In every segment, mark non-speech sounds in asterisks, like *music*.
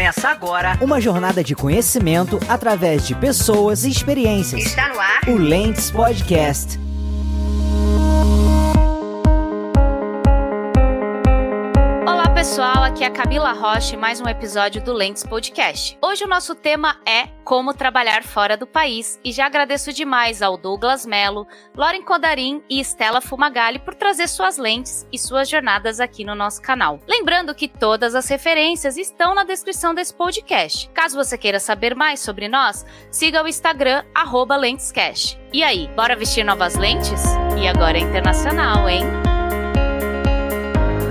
Começa agora uma jornada de conhecimento através de pessoas e experiências. Está no ar o Lentes Podcast. Pessoal, aqui é a Camila Rocha e mais um episódio do Lentes Podcast. Hoje o nosso tema é como trabalhar fora do país e já agradeço demais ao Douglas Melo, Lauren Codarim e Estela Fumagalli por trazer suas lentes e suas jornadas aqui no nosso canal. Lembrando que todas as referências estão na descrição desse podcast. Caso você queira saber mais sobre nós, siga o Instagram @lentescash. E aí, bora vestir novas lentes? E agora é internacional, hein?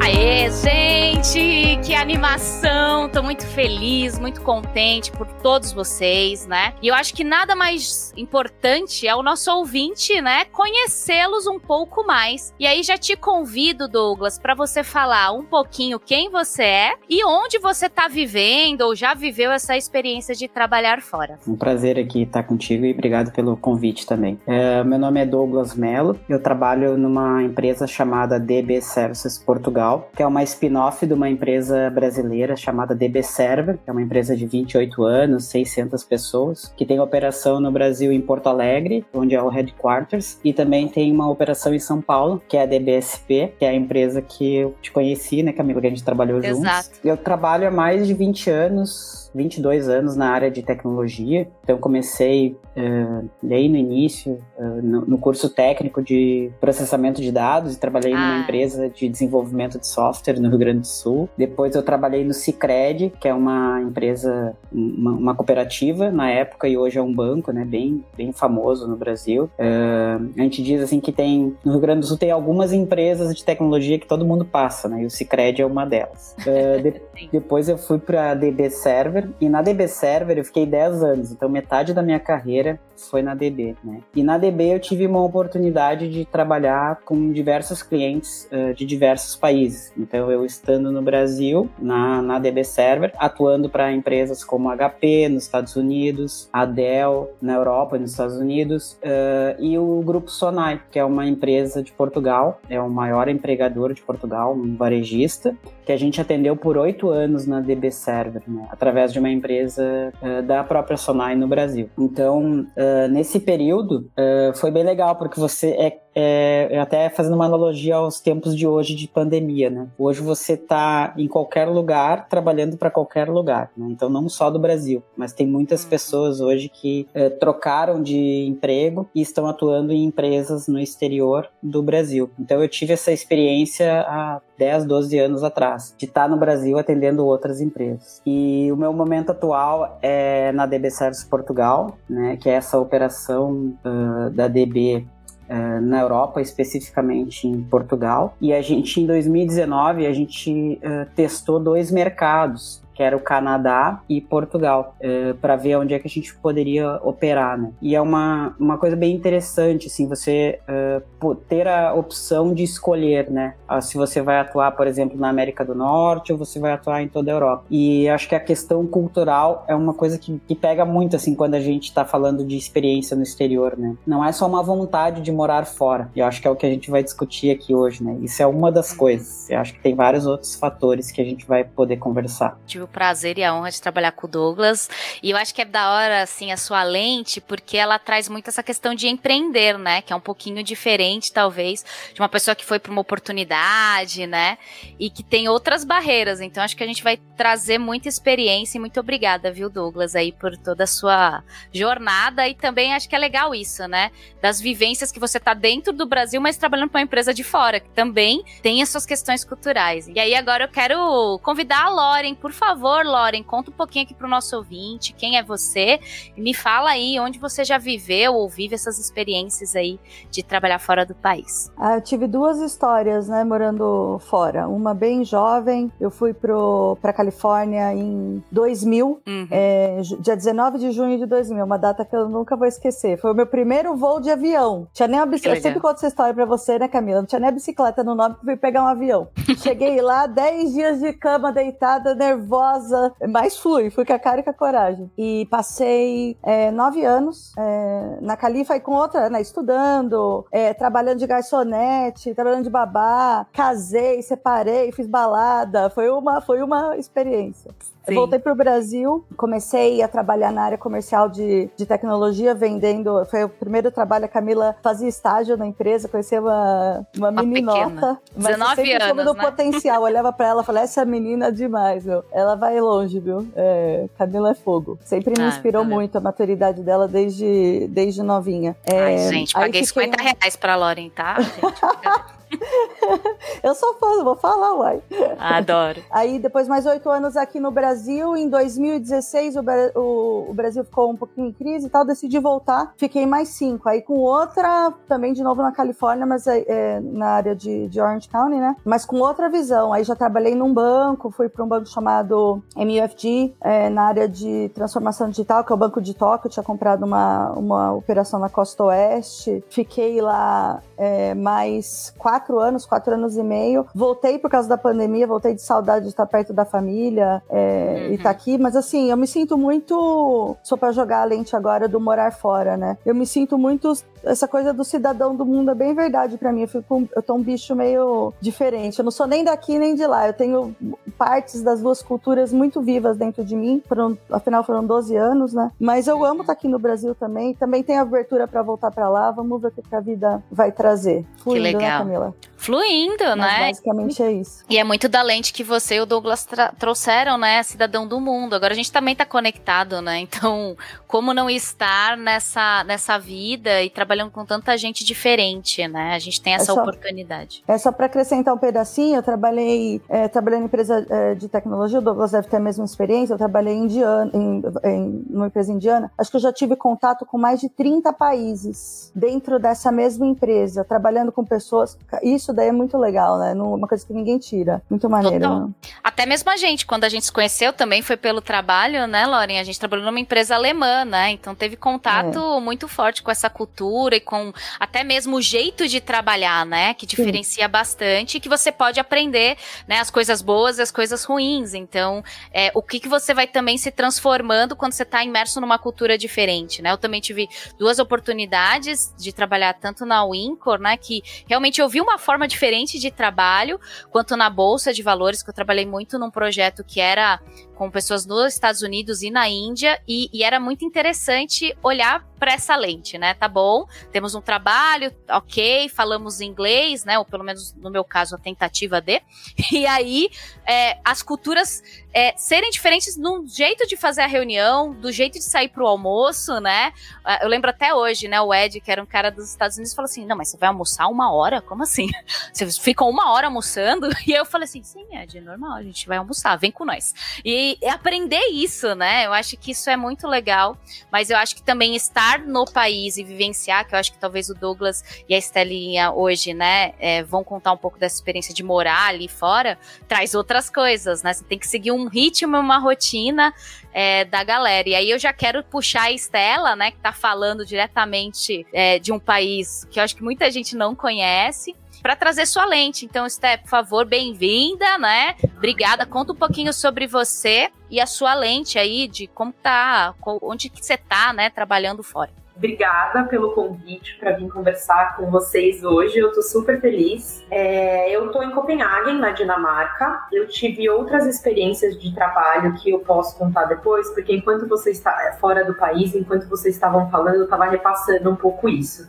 Aê, gente! Que animação! Tô muito feliz, muito contente por todos vocês, né? E eu acho que nada mais importante é o nosso ouvinte, né? Conhecê-los um pouco mais. E aí já te convido, Douglas, para você falar um pouquinho quem você é e onde você tá vivendo ou já viveu essa experiência de trabalhar fora. Um prazer aqui estar contigo e obrigado pelo convite também. É, meu nome é Douglas Melo, eu trabalho numa empresa chamada DB Services Portugal que é uma spin-off de uma empresa brasileira chamada DB Server, que é uma empresa de 28 anos, 600 pessoas, que tem operação no Brasil em Porto Alegre, onde é o headquarters, e também tem uma operação em São Paulo, que é a DBSP, que é a empresa que eu te conheci, né, Camila, que a gente trabalhou Exato. juntos. Eu trabalho há mais de 20 anos 22 anos na área de tecnologia, então comecei uh, bem no início, uh, no, no, curso técnico de processamento de dados e trabalhei ah. numa empresa de desenvolvimento de software no Rio Grande do Sul. Depois eu trabalhei no Cicred, que é uma empresa, uma, uma cooperativa na época e hoje é um banco, né, bem, bem famoso no Brasil. Uh, a gente diz assim que tem, no Rio Grande do Sul tem algumas empresas de tecnologia que todo mundo passa, né, e o Cicred é uma delas. De, *laughs* depois eu fui para a DB Server, Server e na DB Server eu fiquei 10 anos, então metade da minha carreira foi na DB, né? E na DB eu tive uma oportunidade de trabalhar com diversos clientes uh, de diversos países. Então eu estando no Brasil, na, na DB Server, atuando para empresas como HP nos Estados Unidos, a Dell na Europa e nos Estados Unidos, uh, e o Grupo Sonai, que é uma empresa de Portugal, é o maior empregador de Portugal, um varejista, que a gente atendeu por oito anos na DB Server, né? através de uma empresa uh, da própria Sonai no Brasil. Então, uh, nesse período, uh, foi bem legal, porque você é é, até fazendo uma analogia aos tempos de hoje de pandemia, né? Hoje você está em qualquer lugar, trabalhando para qualquer lugar, né? Então não só do Brasil, mas tem muitas pessoas hoje que trocaram de emprego e estão atuando em empresas no exterior do Brasil. Então eu tive essa experiência há 10, 12 anos atrás, de estar no Brasil atendendo outras empresas. E o meu momento atual é na DB Service Portugal, né, que é essa operação uh, da DB Uh, na Europa, especificamente em Portugal. E a gente, em 2019, a gente uh, testou dois mercados que era o Canadá e Portugal, é, para ver onde é que a gente poderia operar, né? E é uma, uma coisa bem interessante, assim, você é, ter a opção de escolher, né? Ah, se você vai atuar, por exemplo, na América do Norte ou você vai atuar em toda a Europa. E acho que a questão cultural é uma coisa que, que pega muito, assim, quando a gente está falando de experiência no exterior, né? Não é só uma vontade de morar fora. E acho que é o que a gente vai discutir aqui hoje, né? Isso é uma das coisas. Eu acho que tem vários outros fatores que a gente vai poder conversar. Tive prazer e a honra de trabalhar com o Douglas. E eu acho que é da hora, assim, a sua lente, porque ela traz muito essa questão de empreender, né? Que é um pouquinho diferente, talvez, de uma pessoa que foi para uma oportunidade, né? E que tem outras barreiras. Então, acho que a gente vai trazer muita experiência e muito obrigada, viu, Douglas, aí, por toda a sua jornada. E também acho que é legal isso, né? Das vivências que você tá dentro do Brasil, mas trabalhando para uma empresa de fora, que também tem as suas questões culturais. E aí, agora eu quero convidar a Loren, por favor favor, Loren, conta um pouquinho aqui pro nosso ouvinte, quem é você, e me fala aí onde você já viveu ou vive essas experiências aí de trabalhar fora do país. Ah, eu tive duas histórias, né, morando fora. Uma bem jovem, eu fui pro, pra Califórnia em 2000, uhum. é, dia 19 de junho de 2000, uma data que eu nunca vou esquecer. Foi o meu primeiro voo de avião. Tinha nem uma bicicleta, eu sempre conto essa história pra você, né, Camila? Não tinha nem a bicicleta no nome, fui pegar um avião. *laughs* Cheguei lá, 10 dias de cama, deitada, nervosa, nervosa, mas fui, fui com a cara e com a coragem. E passei é, nove anos é, na Califa e com outra, né, estudando, é, trabalhando de garçonete, trabalhando de babá, casei, separei, fiz balada, foi uma, foi uma experiência. Sim. voltei pro Brasil, comecei a trabalhar na área comercial de, de tecnologia, vendendo. Foi o primeiro trabalho, a Camila fazia estágio na empresa, conhecia uma, uma, uma meninota. Mas 19 anos. do né? potencial. olhava pra ela e falei: essa menina é demais, meu. Ela vai longe, viu? É, Camila é fogo. Sempre me ah, inspirou muito a maturidade dela desde, desde novinha. É, Ai, gente, paguei fiquei... 50 reais pra Lauren, tá? Gente, *laughs* *laughs* eu sou fã, vou falar, uai. Adoro. *laughs* Aí, depois mais oito anos aqui no Brasil. Em 2016, o, o, o, Brasil ficou um pouquinho em crise e tal. Decidi voltar. Fiquei mais cinco. Aí, com outra, também de novo na Califórnia, mas é, é, na área de, de, Orange County, né? Mas com outra visão. Aí, já trabalhei num banco. Fui para um banco chamado MUFG, é, na área de transformação digital, que é o Banco de Tóquio. Eu tinha comprado uma, uma operação na Costa Oeste. Fiquei lá é, mais quatro anos, quatro anos e meio. Voltei por causa da pandemia, voltei de saudade de estar perto da família é, uhum. e estar tá aqui. Mas assim, eu me sinto muito. Sou para jogar a lente agora do morar fora, né? Eu me sinto muito. Essa coisa do cidadão do mundo é bem verdade para mim. Eu, fico, eu tô um bicho meio diferente. Eu não sou nem daqui nem de lá. Eu tenho partes das duas culturas muito vivas dentro de mim. Foram, afinal, foram 12 anos, né? Mas eu amo estar tá aqui no Brasil também. Também tenho abertura para voltar para lá. Vamos ver o que a vida vai trazer. Fluindo, que né, legal. né, Camila? Fluindo, Mas né? Basicamente é isso. E é muito da lente que você e o Douglas trouxeram, né? Cidadão do mundo. Agora a gente também tá conectado, né? *laughs* Então, como não estar nessa, nessa vida e trabalhando com tanta gente diferente, né? A gente tem essa é só, oportunidade. É só para acrescentar um pedacinho, eu trabalhei, é, trabalhei em empresa é, de tecnologia, o Douglas deve ter a mesma experiência, eu trabalhei em, indiana, em, em numa empresa indiana. Acho que eu já tive contato com mais de 30 países dentro dessa mesma empresa, trabalhando com pessoas. Isso daí é muito legal, né? Uma coisa que ninguém tira. Muito maneiro. Né? Até mesmo a gente, quando a gente se conheceu também foi pelo trabalho, né, Lauren? A gente trabalhou numa empresa alemã, né? Então teve contato é. muito forte com essa cultura e com até mesmo o jeito de trabalhar, né? Que diferencia Sim. bastante e que você pode aprender, né? As coisas boas e as coisas ruins. Então, é, o que, que você vai também se transformando quando você está imerso numa cultura diferente, né? Eu também tive duas oportunidades de trabalhar tanto na Winco né? Que realmente eu vi uma forma diferente de trabalho, quanto na Bolsa de Valores, que eu trabalhei muito num projeto que era com pessoas nos Estados Unidos e na Índia, e, e era muito interessante olhar para essa lente, né? Tá bom, temos um trabalho, ok, falamos inglês, né? Ou pelo menos no meu caso, a tentativa de. *laughs* E aí, é, as culturas é, serem diferentes no jeito de fazer a reunião, do jeito de sair pro almoço, né? É, eu lembro até hoje, né? O Ed, que era um cara dos Estados Unidos, falou assim: Não, mas você vai almoçar uma hora? Como assim? *laughs* Vocês ficam uma hora almoçando? *laughs* E eu falei assim: Sim, Ed, é normal, a gente vai almoçar, vem com nós. E aprender isso, né? Eu acho que isso é muito legal, mas eu acho que também estar no país e vivenciar, que eu acho que talvez o Douglas e a Estelinha hoje, né, é, vão contar um pouco dessa experiência de morar ali fora, traz outras coisas, né? Você tem que seguir um ritmo, uma rotina é, da galera. E aí eu já quero puxar a Estela, né, que tá falando diretamente é, de um país que eu acho que muita gente não conhece para trazer sua lente. Então, Esté, por favor, bem-vinda, né? Obrigada. Conta um pouquinho sobre você e a sua lente aí, de como tá, onde que você tá, né, trabalhando fora. Obrigada pelo convite para vir conversar com vocês hoje. Eu estou super feliz. É, eu estou em Copenhague, na Dinamarca. Eu tive outras experiências de trabalho que eu posso contar depois, porque enquanto você está fora do país, enquanto vocês estavam falando, eu estava repassando um pouco isso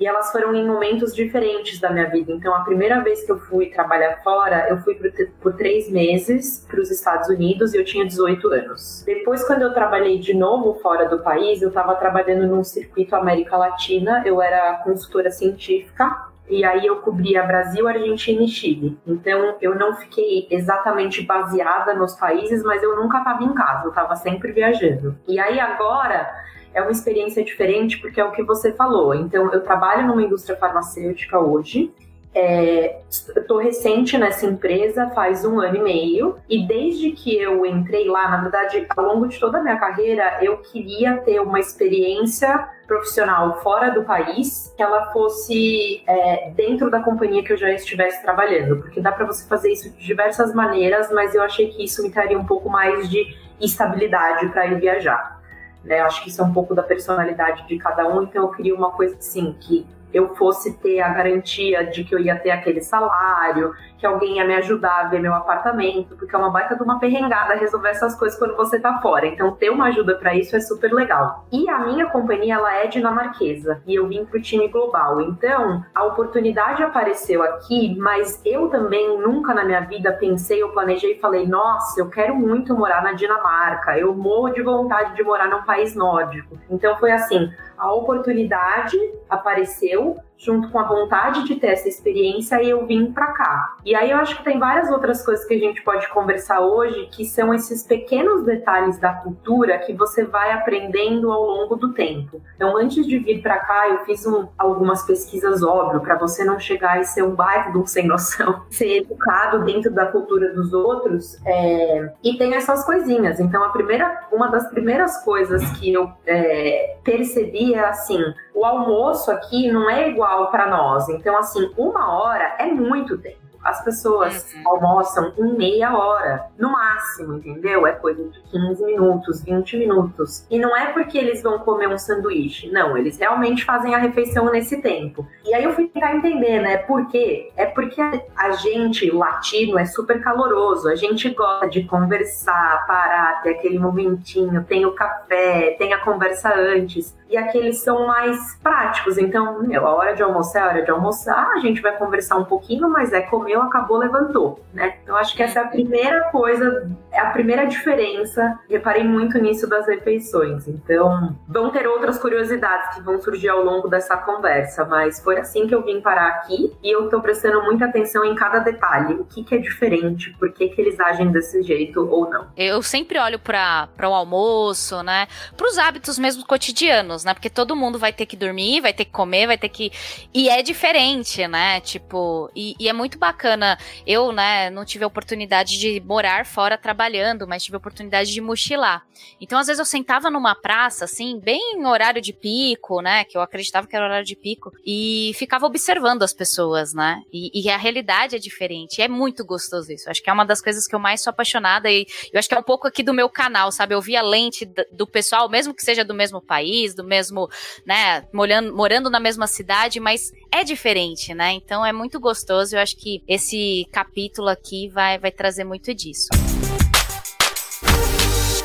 e elas foram em momentos diferentes da minha vida. Então, a primeira vez que eu fui trabalhar fora, eu fui por, por três meses para os Estados Unidos e eu tinha 18 anos. Depois, quando eu trabalhei de novo fora do país, eu estava trabalhando num circuito América Latina, eu era consultora científica e aí eu cobria Brasil, Argentina e Chile. Então eu não fiquei exatamente baseada nos países, mas eu nunca estava em casa, eu estava sempre viajando. E aí agora é uma experiência diferente porque é o que você falou. Então, eu trabalho numa indústria farmacêutica hoje. É, estou recente nessa empresa faz um ano e meio e desde que eu entrei lá, na verdade, ao longo de toda a minha carreira, eu queria ter uma experiência profissional fora do país, que ela fosse é, dentro da companhia que eu já estivesse trabalhando, porque dá para você fazer isso de diversas maneiras, mas eu achei que isso me traria um pouco mais de estabilidade para ir viajar. Né? Acho que isso é um pouco da personalidade de cada um, então eu queria uma coisa assim, que eu fosse ter a garantia de que eu ia ter aquele salário, que alguém ia me ajudar a ver meu apartamento, porque é uma baita de uma perrengada resolver essas coisas quando você tá fora. Então, ter uma ajuda para isso é super legal. E a minha companhia, ela é dinamarquesa, e eu vim pro time global. Então, a oportunidade apareceu aqui, mas eu também nunca na minha vida pensei, eu planejei e falei, nossa, eu quero muito morar na Dinamarca, eu morro de vontade de morar num país nórdico. Então, foi assim, a oportunidade apareceu eu junto com a vontade de ter essa experiência e eu vim para cá. E aí eu acho que tem várias outras coisas que a gente pode conversar hoje, que são esses pequenos detalhes da cultura que você vai aprendendo ao longo do tempo. Então, antes de vir para cá, eu fiz um, algumas pesquisas, óbvio, para você não chegar e ser um baita do sem noção, *laughs* ser educado dentro da cultura dos outros. É... E tem essas coisinhas. Então, a primeira, uma das primeiras coisas que eu é, percebi é assim: o almoço aqui não é igual para nós. Então, assim, uma hora é muito tempo. As pessoas uhum. almoçam em meia hora, no máximo, entendeu? É coisa de 15 minutos, 20 minutos. E não é porque eles vão comer um sanduíche, não, eles realmente fazem a refeição nesse tempo. E aí eu fui tentar entender, né? Por quê? É porque a gente, latino, é super caloroso, a gente gosta de conversar, parar, ter aquele momentinho, tem o café, tem a conversa antes e aqueles são mais práticos. Então, meu, a hora de almoçar é a hora de almoçar, a gente vai conversar um pouquinho, mas é comeu, acabou, levantou, né? Então, acho que essa é a primeira coisa, é a primeira diferença. Reparei muito nisso das refeições. Então, vão ter outras curiosidades que vão surgir ao longo dessa conversa, mas foi assim que eu vim parar aqui e eu tô prestando muita atenção em cada detalhe. O que, que é diferente, por que, que eles agem desse jeito ou não. Eu sempre olho para o almoço, né? Para os hábitos mesmo cotidianos anos, né? Porque todo mundo vai ter que dormir, vai ter que comer, vai ter que. E é diferente, né? Tipo, e, e é muito bacana. Eu, né, não tive a oportunidade de morar fora trabalhando, mas tive a oportunidade de mochilar. Então, às vezes, eu sentava numa praça, assim, bem em horário de pico, né? Que eu acreditava que era horário de pico, e ficava observando as pessoas, né? E, e a realidade é diferente. É muito gostoso isso. Acho que é uma das coisas que eu mais sou apaixonada. E eu acho que é um pouco aqui do meu canal, sabe? Eu vi a lente do pessoal, mesmo que seja do mesmo país, do mesmo, né, morando, morando na mesma cidade, mas é diferente, né? Então é muito gostoso. Eu acho que esse capítulo aqui vai, vai trazer muito disso.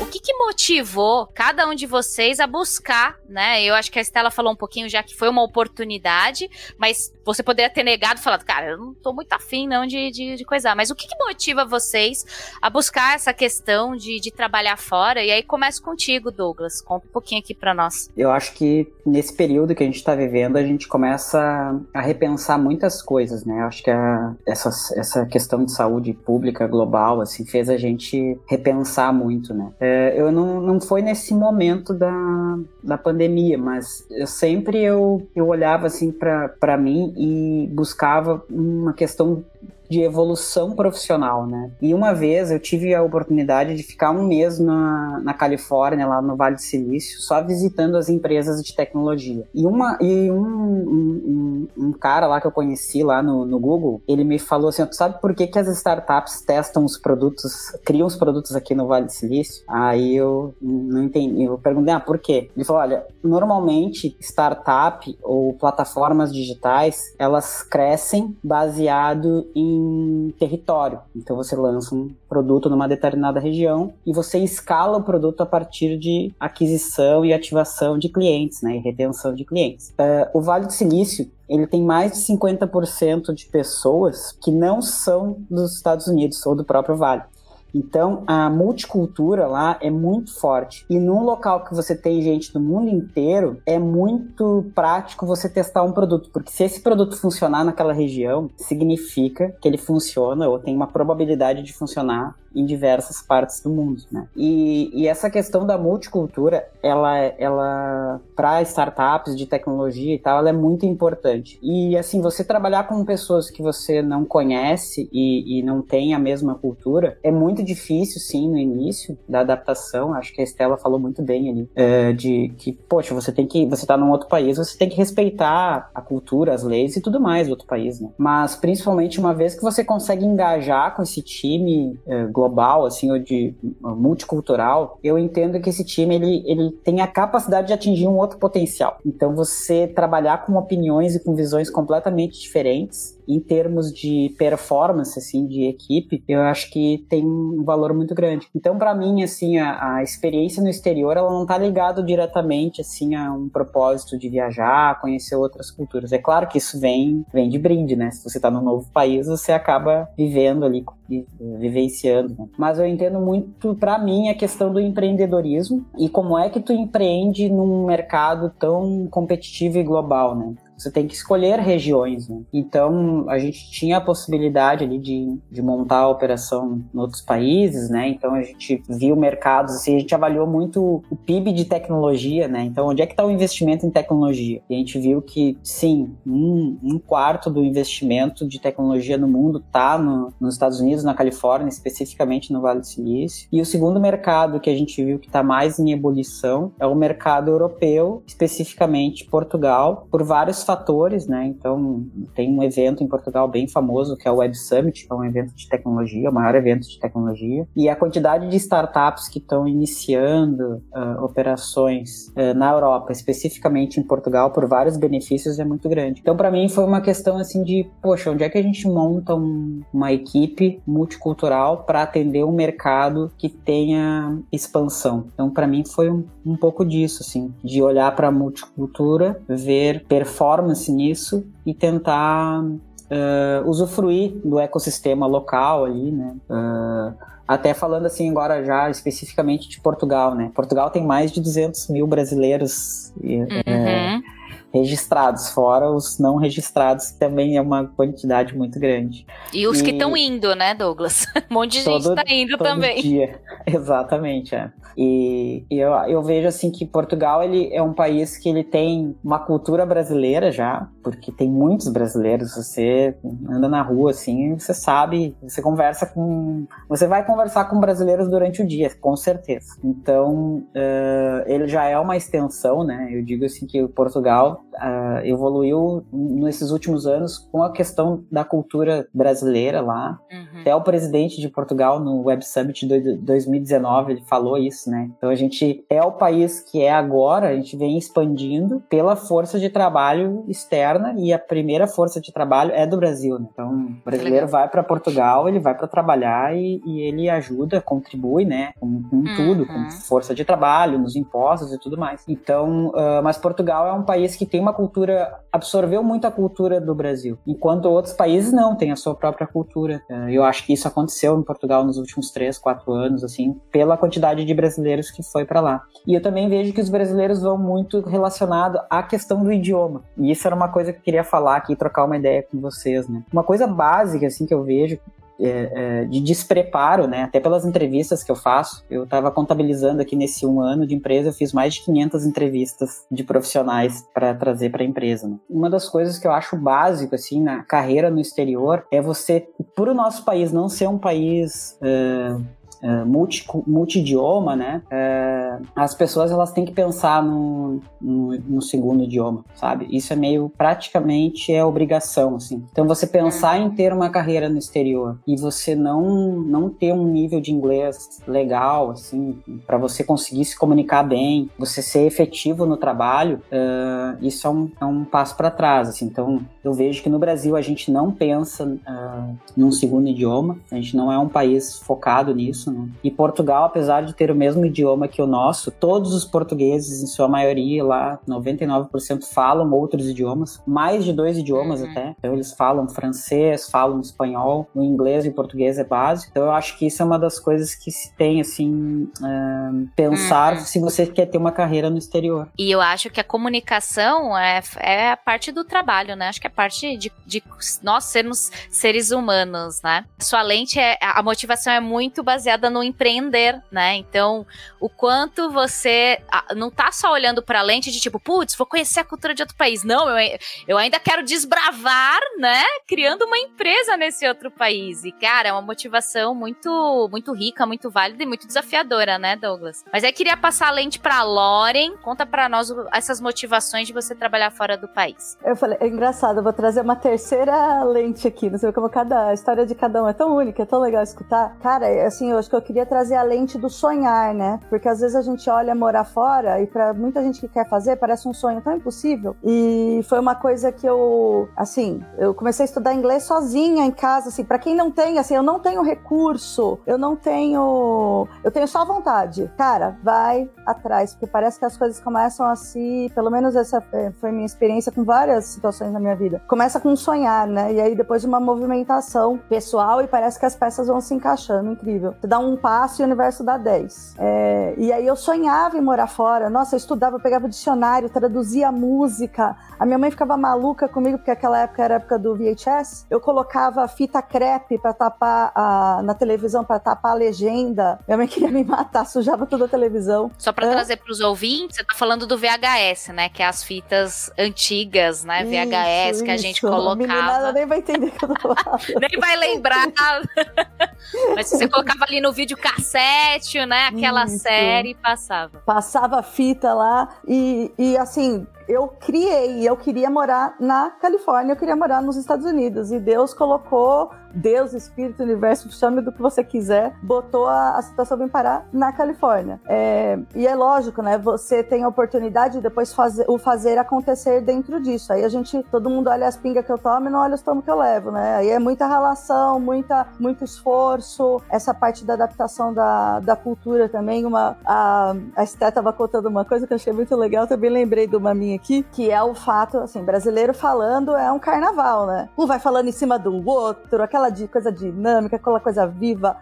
O que, que, motivou cada um de vocês a buscar, né? Eu acho que a Estela falou um pouquinho já que foi uma oportunidade, mas você poderia ter negado e falado, cara, eu não tô muito afim não de, de, de coisar. Mas o que, que, motiva vocês a buscar essa questão de, de trabalhar fora? E aí começo contigo, Douglas. Conta um pouquinho aqui para nós. Eu acho que nesse período que a gente está vivendo, a gente começa a repensar muitas coisas, né? Eu acho que a, essa, essa questão de saúde pública global, assim, fez a gente repensar muito, né? É, eu não, não foi nesse momento da, da pandemia, mas eu sempre eu, eu olhava assim para mim e buscava uma questão de evolução profissional, né? E uma vez eu tive a oportunidade de ficar um mês na, na Califórnia, lá no Vale do Silício, só visitando as empresas de tecnologia. E, uma, e um, um, um, um cara lá que eu conheci lá no, no Google, ele me falou assim, tu sabe por que, que as startups testam os produtos, criam os produtos aqui no Vale do Silício? Aí eu não entendi, eu perguntei, ah, por quê? Ele falou, olha, normalmente startup ou plataformas digitais, elas crescem baseado em território. Então você lança um produto numa determinada região e você escala o produto a partir de aquisição e ativação de clientes, né, e retenção de clientes. Uh, o Vale do Silício ele tem mais de 50% de pessoas que não são dos Estados Unidos ou do próprio Vale. Então, a multicultura lá é muito forte. E num local que você tem gente do mundo inteiro, é muito prático você testar um produto, porque se esse produto funcionar naquela região, significa que ele funciona ou tem uma probabilidade de funcionar em diversas partes do mundo, né? E, e essa questão da multicultura, ela, ela para startups de tecnologia e tal, ela é muito importante. E assim, você trabalhar com pessoas que você não conhece e, e não tem a mesma cultura é muito difícil, sim, no início da adaptação. Acho que a Estela falou muito bem ali, é, de que, poxa, você tem que, você tá num outro país, você tem que respeitar a cultura, as leis e tudo mais do outro país, né? Mas principalmente uma vez que você consegue engajar com esse time é, global global, assim, ou de multicultural, eu entendo que esse time ele, ele tem a capacidade de atingir um outro potencial. Então, você trabalhar com opiniões e com visões completamente diferentes em termos de performance, assim, de equipe, eu acho que tem um valor muito grande. Então, para mim, assim, a, a, experiência no exterior, ela não está ligada diretamente, assim, a um propósito de viajar, conhecer outras culturas. É claro que isso vem, vem de brinde, né? Se você está num novo país, você acaba vivendo ali, vivenciando. Né? Mas eu entendo muito, para mim, a questão do empreendedorismo e como é que tu empreende num mercado tão competitivo e global, né? Você tem que escolher regiões, né? Então, a gente tinha a possibilidade ali de, de montar a operação em outros países, né? Então, a gente viu mercados, assim, a gente avaliou muito o PIB de tecnologia, né? Então, onde é que está o investimento em tecnologia? E a gente viu que, sim, um, um quarto do investimento de tecnologia no mundo está no, nos Estados Unidos, na Califórnia, especificamente no Vale do Silício. E o segundo mercado que a gente viu que está mais em ebulição é o mercado europeu, especificamente Portugal, por vários fatores, né? Então, tem um evento em Portugal bem famoso, que é o Web Summit, que é um evento de tecnologia, o maior evento de tecnologia. E a quantidade de startups que estão iniciando uh, operações uh, na Europa, especificamente em Portugal, por vários benefícios, é muito grande. Então, para mim, foi uma questão assim de, poxa, onde é que a gente monta um, uma equipe multicultural para atender um mercado que tenha expansão? Então, para mim, foi um, um pouco disso, assim, de olhar para a multicultura, ver performance performance nisso e tentar uh, usufruir do ecossistema local ali, né? Uh, até falando assim agora já especificamente de Portugal, né? Portugal tem mais de 200 mil brasileiros uhum. é, registrados, fora os não registrados, que também é uma quantidade muito grande. E os e... que estão indo, né, Douglas? *laughs* Um monte de todo, gente está indo todo também. Dia. *laughs* Exatamente, é. E, e eu, eu vejo assim que Portugal ele é um país que ele tem uma cultura brasileira já, porque tem muitos brasileiros. Você anda na rua assim, você sabe, você conversa com, você vai conversar com brasileiros durante o dia, com certeza. Então uh, ele já é uma extensão, né? Eu digo assim que Portugal uh, evoluiu nesses últimos anos com a questão da cultura brasileira lá. Uhum. Até o presidente de Portugal no Web Summit de 2019 ele falou isso, né? Então a gente é o país que é agora, a gente vem expandindo pela força de trabalho externa e a primeira força de trabalho é do Brasil. Né? Então o brasileiro vai para Portugal, ele vai para trabalhar e, e, ele ajuda, contribui, né? Com, com uhum. tudo, com força de trabalho, nos impostos e tudo mais. Então, uh, mas Portugal é um país que tem uma cultura, absorveu muito a cultura do Brasil, enquanto outros países não têm a sua própria cultura. É, eu acho que isso aconteceu em Portugal nos últimos três, quatro anos, assim, pela quantidade de brasileiros que foi para lá. E eu também vejo que os brasileiros vão muito relacionado à questão do idioma. E isso era uma coisa que eu queria falar aqui, trocar uma ideia com vocês, né? Uma coisa básica, assim, que eu vejo é, é, de despreparo, né? Até pelas entrevistas que eu faço, eu estava contabilizando aqui nesse um ano de empresa, eu fiz mais de 500 entrevistas de profissionais para trazer para a empresa. Né? Uma das coisas que eu acho básico assim na carreira no exterior é você, por o nosso país não ser um país uh, uh, multi, multi-idioma, né? Uh, as pessoas elas têm que pensar no, no, no, segundo idioma, sabe? Isso é meio praticamente é obrigação, assim. Então você pensar em ter uma carreira no exterior e você não não ter um nível de inglês legal, assim, para você conseguir se comunicar bem, você ser efetivo no trabalho, uh, isso é um, é um passo para trás, assim. Então eu vejo que no Brasil a gente não pensa uh, num segundo idioma, a gente não é um país focado nisso, né? E Portugal, apesar de ter o mesmo idioma que o nosso, todos os portugueses, em sua maioria lá, 99% falam outros idiomas, mais de dois idiomas uhum. até. Então eles falam francês, falam espanhol, o inglês e o português é básico. Então eu acho que isso é uma das coisas que se tem, assim, uh, pensar uhum. se você quer ter uma carreira no exterior. E eu acho que a comunicação é, é a parte do trabalho, né? Acho que é parte de, de nós sermos seres humanos, né? Sua lente é, a motivação é muito baseada no empreender, né? Então, o quanto você não tá só olhando para a lente de tipo, putz, vou conhecer a cultura de outro país. Não, eu, eu ainda quero desbravar, né? Criando uma empresa nesse outro país. E, cara, é uma motivação muito, muito rica, muito válida e muito desafiadora, né, Douglas? Mas aí queria passar a lente pra Loren. Conta para nós essas motivações de você trabalhar fora do país. Eu falei, é engraçado, eu vou trazer uma terceira lente aqui. Não sei como cada a história de cada um é tão única, é tão legal escutar. Cara, assim, eu acho que eu queria trazer a lente do sonhar, né? Porque às vezes a gente olha morar fora e para muita gente que quer fazer parece um sonho tão impossível. E foi uma coisa que eu, assim, eu comecei a estudar inglês sozinha em casa, assim, para quem não tem, assim, eu não tenho recurso, eu não tenho, eu tenho só vontade. Cara, vai atrás, porque parece que as coisas começam a se, pelo menos essa é, foi minha experiência com várias situações na minha vida. Começa com um sonhar, né? E aí depois de uma movimentação pessoal e parece que as peças vão se encaixando, incrível. Você dá um passo e o universo dá dez. É, e aí eu sonhava em morar fora. Nossa, eu estudava, eu pegava o dicionário, traduzia a música. A minha mãe ficava maluca comigo, porque aquela época era a época do VHS. Eu colocava fita crepe para tapar a, na televisão, para tapar a legenda. Minha mãe queria me matar, sujava toda a televisão. Só para trazer para os ouvintes, você tá falando do VHS, né? Que é as fitas antigas, né? VHS isso, que a gente colocava. A meninada nem vai entender que eu tô falando. *laughs* nem vai lembrar. *laughs* Mas você colocava ali no vídeo cassete, né? Aquela isso. série passava. Passava fita lá e, e assim, eu criei, eu queria morar na Califórnia, eu queria morar nos Estados Unidos. E Deus colocou, Deus, Espírito, Universo, chame do que você quiser, botou a, a situação bem parar na Califórnia. É, e é lógico, né? Você tem a oportunidade de depois fazer, o fazer acontecer dentro disso. Aí a gente, todo mundo olha as pingas que eu tomo e não olha os tomos que eu levo, né? Aí é muita relação, muita, muito esforço, essa parte da adaptação da, da cultura também. Uma, a, a Esté estava contando uma coisa que eu achei muito legal, também lembrei de uma minha aqui, que é o fato, assim, brasileiro falando é um carnaval, né? Um vai falando em cima do outro, aquela de coisa dinâmica, aquela coisa viva,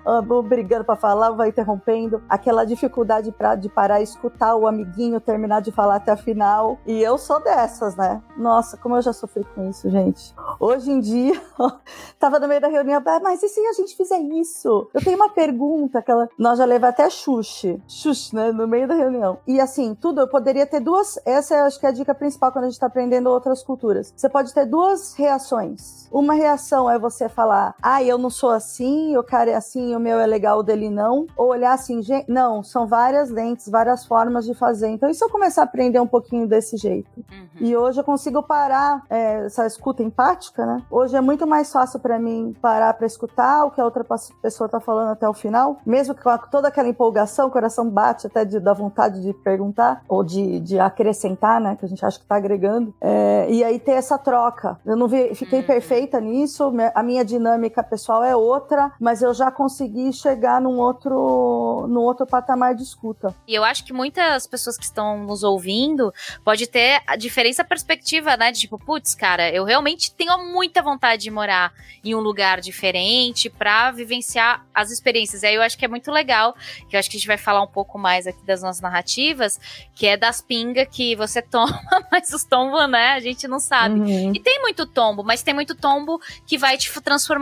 brigando para falar, vai interrompendo, aquela dificuldade pra, de parar e escutar o amiguinho terminar de falar até a final. E eu sou dessas, né? Nossa, como eu já sofri com isso, gente. Hoje em dia, *laughs* tava no meio da reunião, ah, mas e se a gente fizer isso? Eu tenho uma pergunta, aquela. Nós já levamos até xuxi. Xuxi, né? No meio da reunião. E assim, tudo, eu poderia ter duas. Essa eu acho que é a dica principal quando a gente está aprendendo outras culturas. Você pode ter duas reações. Uma reação é você falar, ah, eu não sou assim, o cara é assim, o meu é legal, o dele não. Ou olhar assim, gente, não, são várias lentes, várias formas de fazer. Então, e se eu começar a aprender um pouquinho desse jeito? Uhum. E hoje eu consigo parar é, essa escuta empática, né? Hoje é muito mais fácil para mim parar para escutar o que a outra pessoa tá falando até o final, mesmo que com toda aquela empolgação, o coração bate até de, da vontade de perguntar ou de, de acrescentar, né? Que a gente acha que está agregando. É, e aí ter essa troca. Eu não vi, fiquei uhum. perfeita nisso, a minha dinâmica pessoal é outra, mas eu já consegui chegar num outro, num outro patamar de escuta. E eu acho que muitas pessoas que estão nos ouvindo pode ter a diferença perspectiva, né? De tipo, putz, cara, eu realmente tenho muita vontade de morar em um lugar diferente para vivenciar as experiências. E aí eu acho que é muito legal, que eu acho que a gente vai falar um pouco mais aqui das nossas narrativas, que é das pingas que você *laughs* toma mas os tombos, né, a gente não sabe. Uhum. E tem muito tombo, mas tem muito tombo que vai te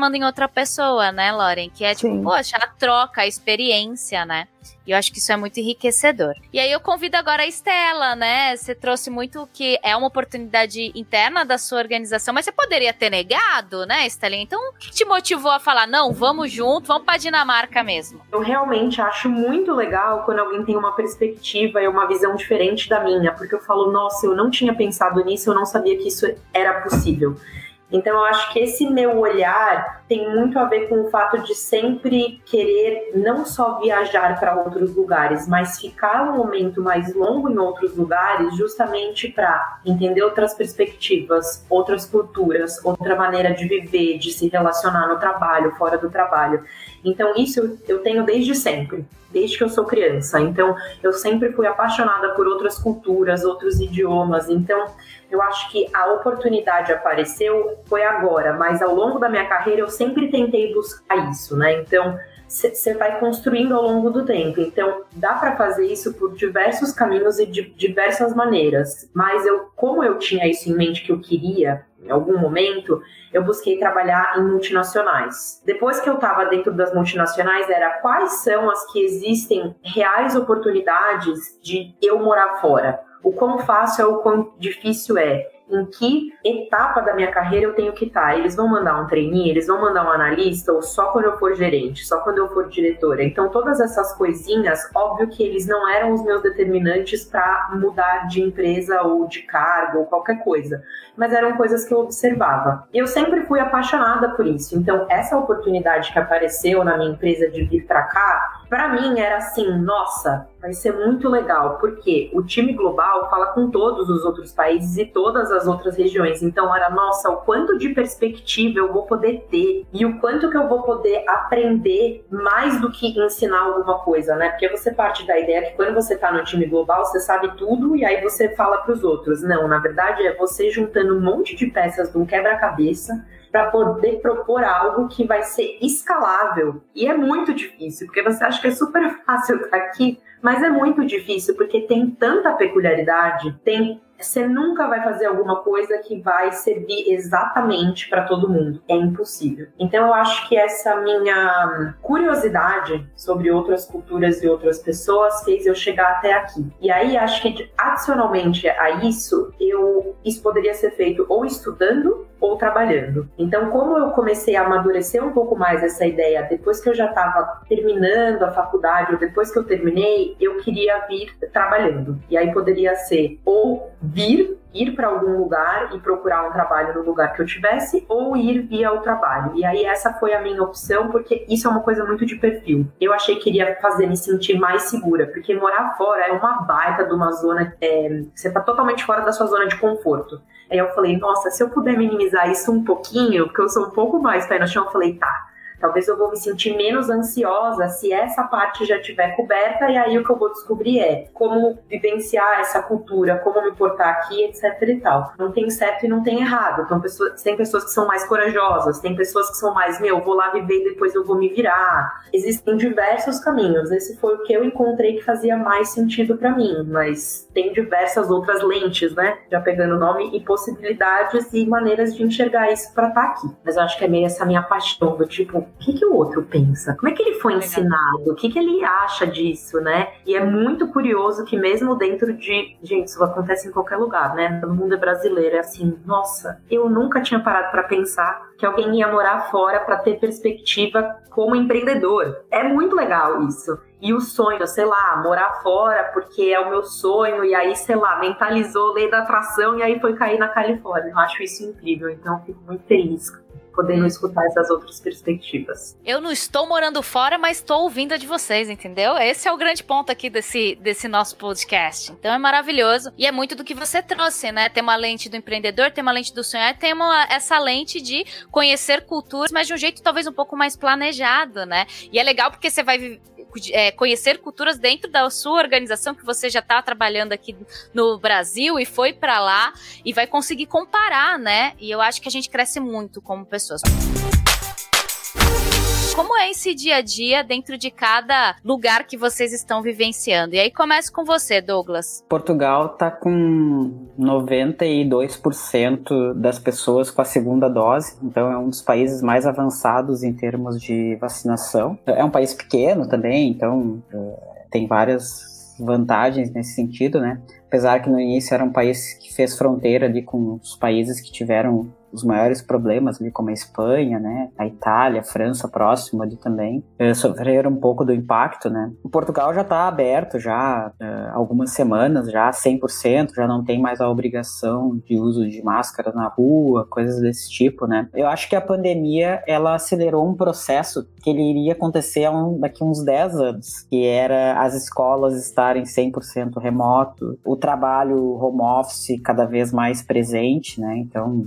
transformando em outra pessoa, né, Lauren? Que é tipo, Sim. poxa, a troca, a experiência, né? E eu acho que isso é muito enriquecedor. E aí eu convido agora a Estela, né? Você trouxe muito que é uma oportunidade interna da sua organização, mas você poderia ter negado, né, Estela? Então, o que te motivou a falar, não, vamos junto, vamos pra Dinamarca mesmo? Eu realmente acho muito legal quando alguém tem uma perspectiva e uma visão diferente da minha, porque eu falo, nossa, eu não tinha pensado nisso, eu não sabia que isso era possível. Então eu acho que esse meu olhar tem muito a ver com o fato de sempre querer não só viajar para outros lugares, mas ficar um momento mais longo em outros lugares, justamente para entender outras perspectivas, outras culturas, outra maneira de viver, de se relacionar no trabalho, fora do trabalho. Então isso eu tenho desde sempre desde que eu sou criança. Então, eu sempre fui apaixonada por outras culturas, outros idiomas. Então, eu acho que a oportunidade apareceu foi agora, mas ao longo da minha carreira eu sempre tentei buscar isso, né? Então, você vai construindo ao longo do tempo. Então, dá para fazer isso por diversos caminhos e de diversas maneiras. Mas eu, como eu tinha isso em mente que eu queria, em algum momento, eu busquei trabalhar em multinacionais. Depois que eu estava dentro das multinacionais, era quais são as que existem reais oportunidades de eu morar fora o quão fácil ou o quão difícil é em que etapa da minha carreira eu tenho que estar. Eles vão mandar um trainee, eles vão mandar um analista, ou só quando eu for gerente, só quando eu for diretora. Então, todas essas coisinhas, óbvio que eles não eram os meus determinantes para mudar de empresa ou de cargo ou qualquer coisa, mas eram coisas que eu observava. E eu sempre fui apaixonada por isso. Então, essa oportunidade que apareceu na minha empresa de vir para cá, para mim era assim, nossa, vai ser muito legal, porque o time global fala com todos os outros países e todas as outras regiões. Então era, nossa, o quanto de perspectiva eu vou poder ter e o quanto que eu vou poder aprender mais do que ensinar alguma coisa, né? Porque você parte da ideia que quando você tá no time global, você sabe tudo e aí você fala para os outros. Não, na verdade é você juntando um monte de peças de um quebra-cabeça para poder propor algo que vai ser escalável. E é muito difícil, porque você acha que é super fácil estar *laughs* aqui, mas é muito difícil porque tem tanta peculiaridade, tem você nunca vai fazer alguma coisa que vai servir exatamente para todo mundo. É impossível. Então eu acho que essa minha curiosidade sobre outras culturas e outras pessoas fez eu chegar até aqui. E aí acho que adicionalmente a isso, eu isso poderia ser feito ou estudando ou trabalhando. Então, como eu comecei a amadurecer um pouco mais essa ideia depois que eu já estava terminando a faculdade ou depois que eu terminei, eu queria vir trabalhando. E aí poderia ser ou vir ir para algum lugar e procurar um trabalho no lugar que eu tivesse ou ir via o trabalho. E aí essa foi a minha opção porque isso é uma coisa muito de perfil. Eu achei que iria fazer me sentir mais segura, porque morar fora é uma baita de uma zona, é, você tá totalmente fora da sua zona de conforto. Aí eu falei, nossa, se eu puder minimizar isso um pouquinho, porque eu sou um pouco mais pé no chão, eu falei, tá, Talvez eu vou me sentir menos ansiosa se essa parte já estiver coberta, e aí o que eu vou descobrir é como vivenciar essa cultura, como me portar aqui, etc e tal. Não tem certo e não tem errado. Então, pessoas, tem pessoas que são mais corajosas, tem pessoas que são mais, meu, vou lá viver e depois eu vou me virar. Existem diversos caminhos. Esse foi o que eu encontrei que fazia mais sentido para mim, mas tem diversas outras lentes, né? Já pegando o nome e possibilidades e maneiras de enxergar isso para estar tá aqui. Mas eu acho que é meio essa minha paixão do tipo, o que, que o outro pensa? Como é que ele foi ensinado? O que, que ele acha disso, né? E é muito curioso que mesmo dentro de... Gente, isso acontece em qualquer lugar, né? Todo mundo é brasileiro, é assim, nossa, eu nunca tinha parado para pensar que alguém ia morar fora para ter perspectiva como empreendedor. É muito legal isso. E o sonho, sei lá, morar fora porque é o meu sonho, e aí, sei lá, mentalizou lei da atração e aí foi cair na Califórnia. Eu acho isso incrível, então fico muito feliz podendo escutar essas outras perspectivas. Eu não estou morando fora, mas estou ouvindo a de vocês, entendeu? Esse é o grande ponto aqui desse, desse nosso podcast. Então é maravilhoso e é muito do que você trouxe, né? Tem uma lente do empreendedor, tem uma lente do sonhar, tem uma, essa lente de conhecer culturas, mas de um jeito talvez um pouco mais planejado, né? E é legal porque você vai é, conhecer culturas dentro da sua organização que você já está trabalhando aqui no Brasil e foi para lá e vai conseguir comparar, né? E eu acho que a gente cresce muito como pessoas. Como é esse dia a dia dentro de cada lugar que vocês estão vivenciando? E aí começa com você, Douglas. Portugal tá com 92% das pessoas com a segunda dose, então é um dos países mais avançados em termos de vacinação. É um país pequeno também, então é, tem várias vantagens nesse sentido, né? Apesar que no início era um país que fez fronteira ali com os países que tiveram os maiores problemas ali, como a Espanha, né, a Itália, a França próximo ali também, eh, sofreram um pouco do impacto, né. O Portugal já está aberto já eh, algumas semanas, já 100%, já não tem mais a obrigação de uso de máscara na rua, coisas desse tipo, né. Eu acho que a pandemia, ela acelerou um processo que ele iria acontecer um, daqui uns 10 anos, que era as escolas estarem 100% remoto, o trabalho home office cada vez mais presente, né, então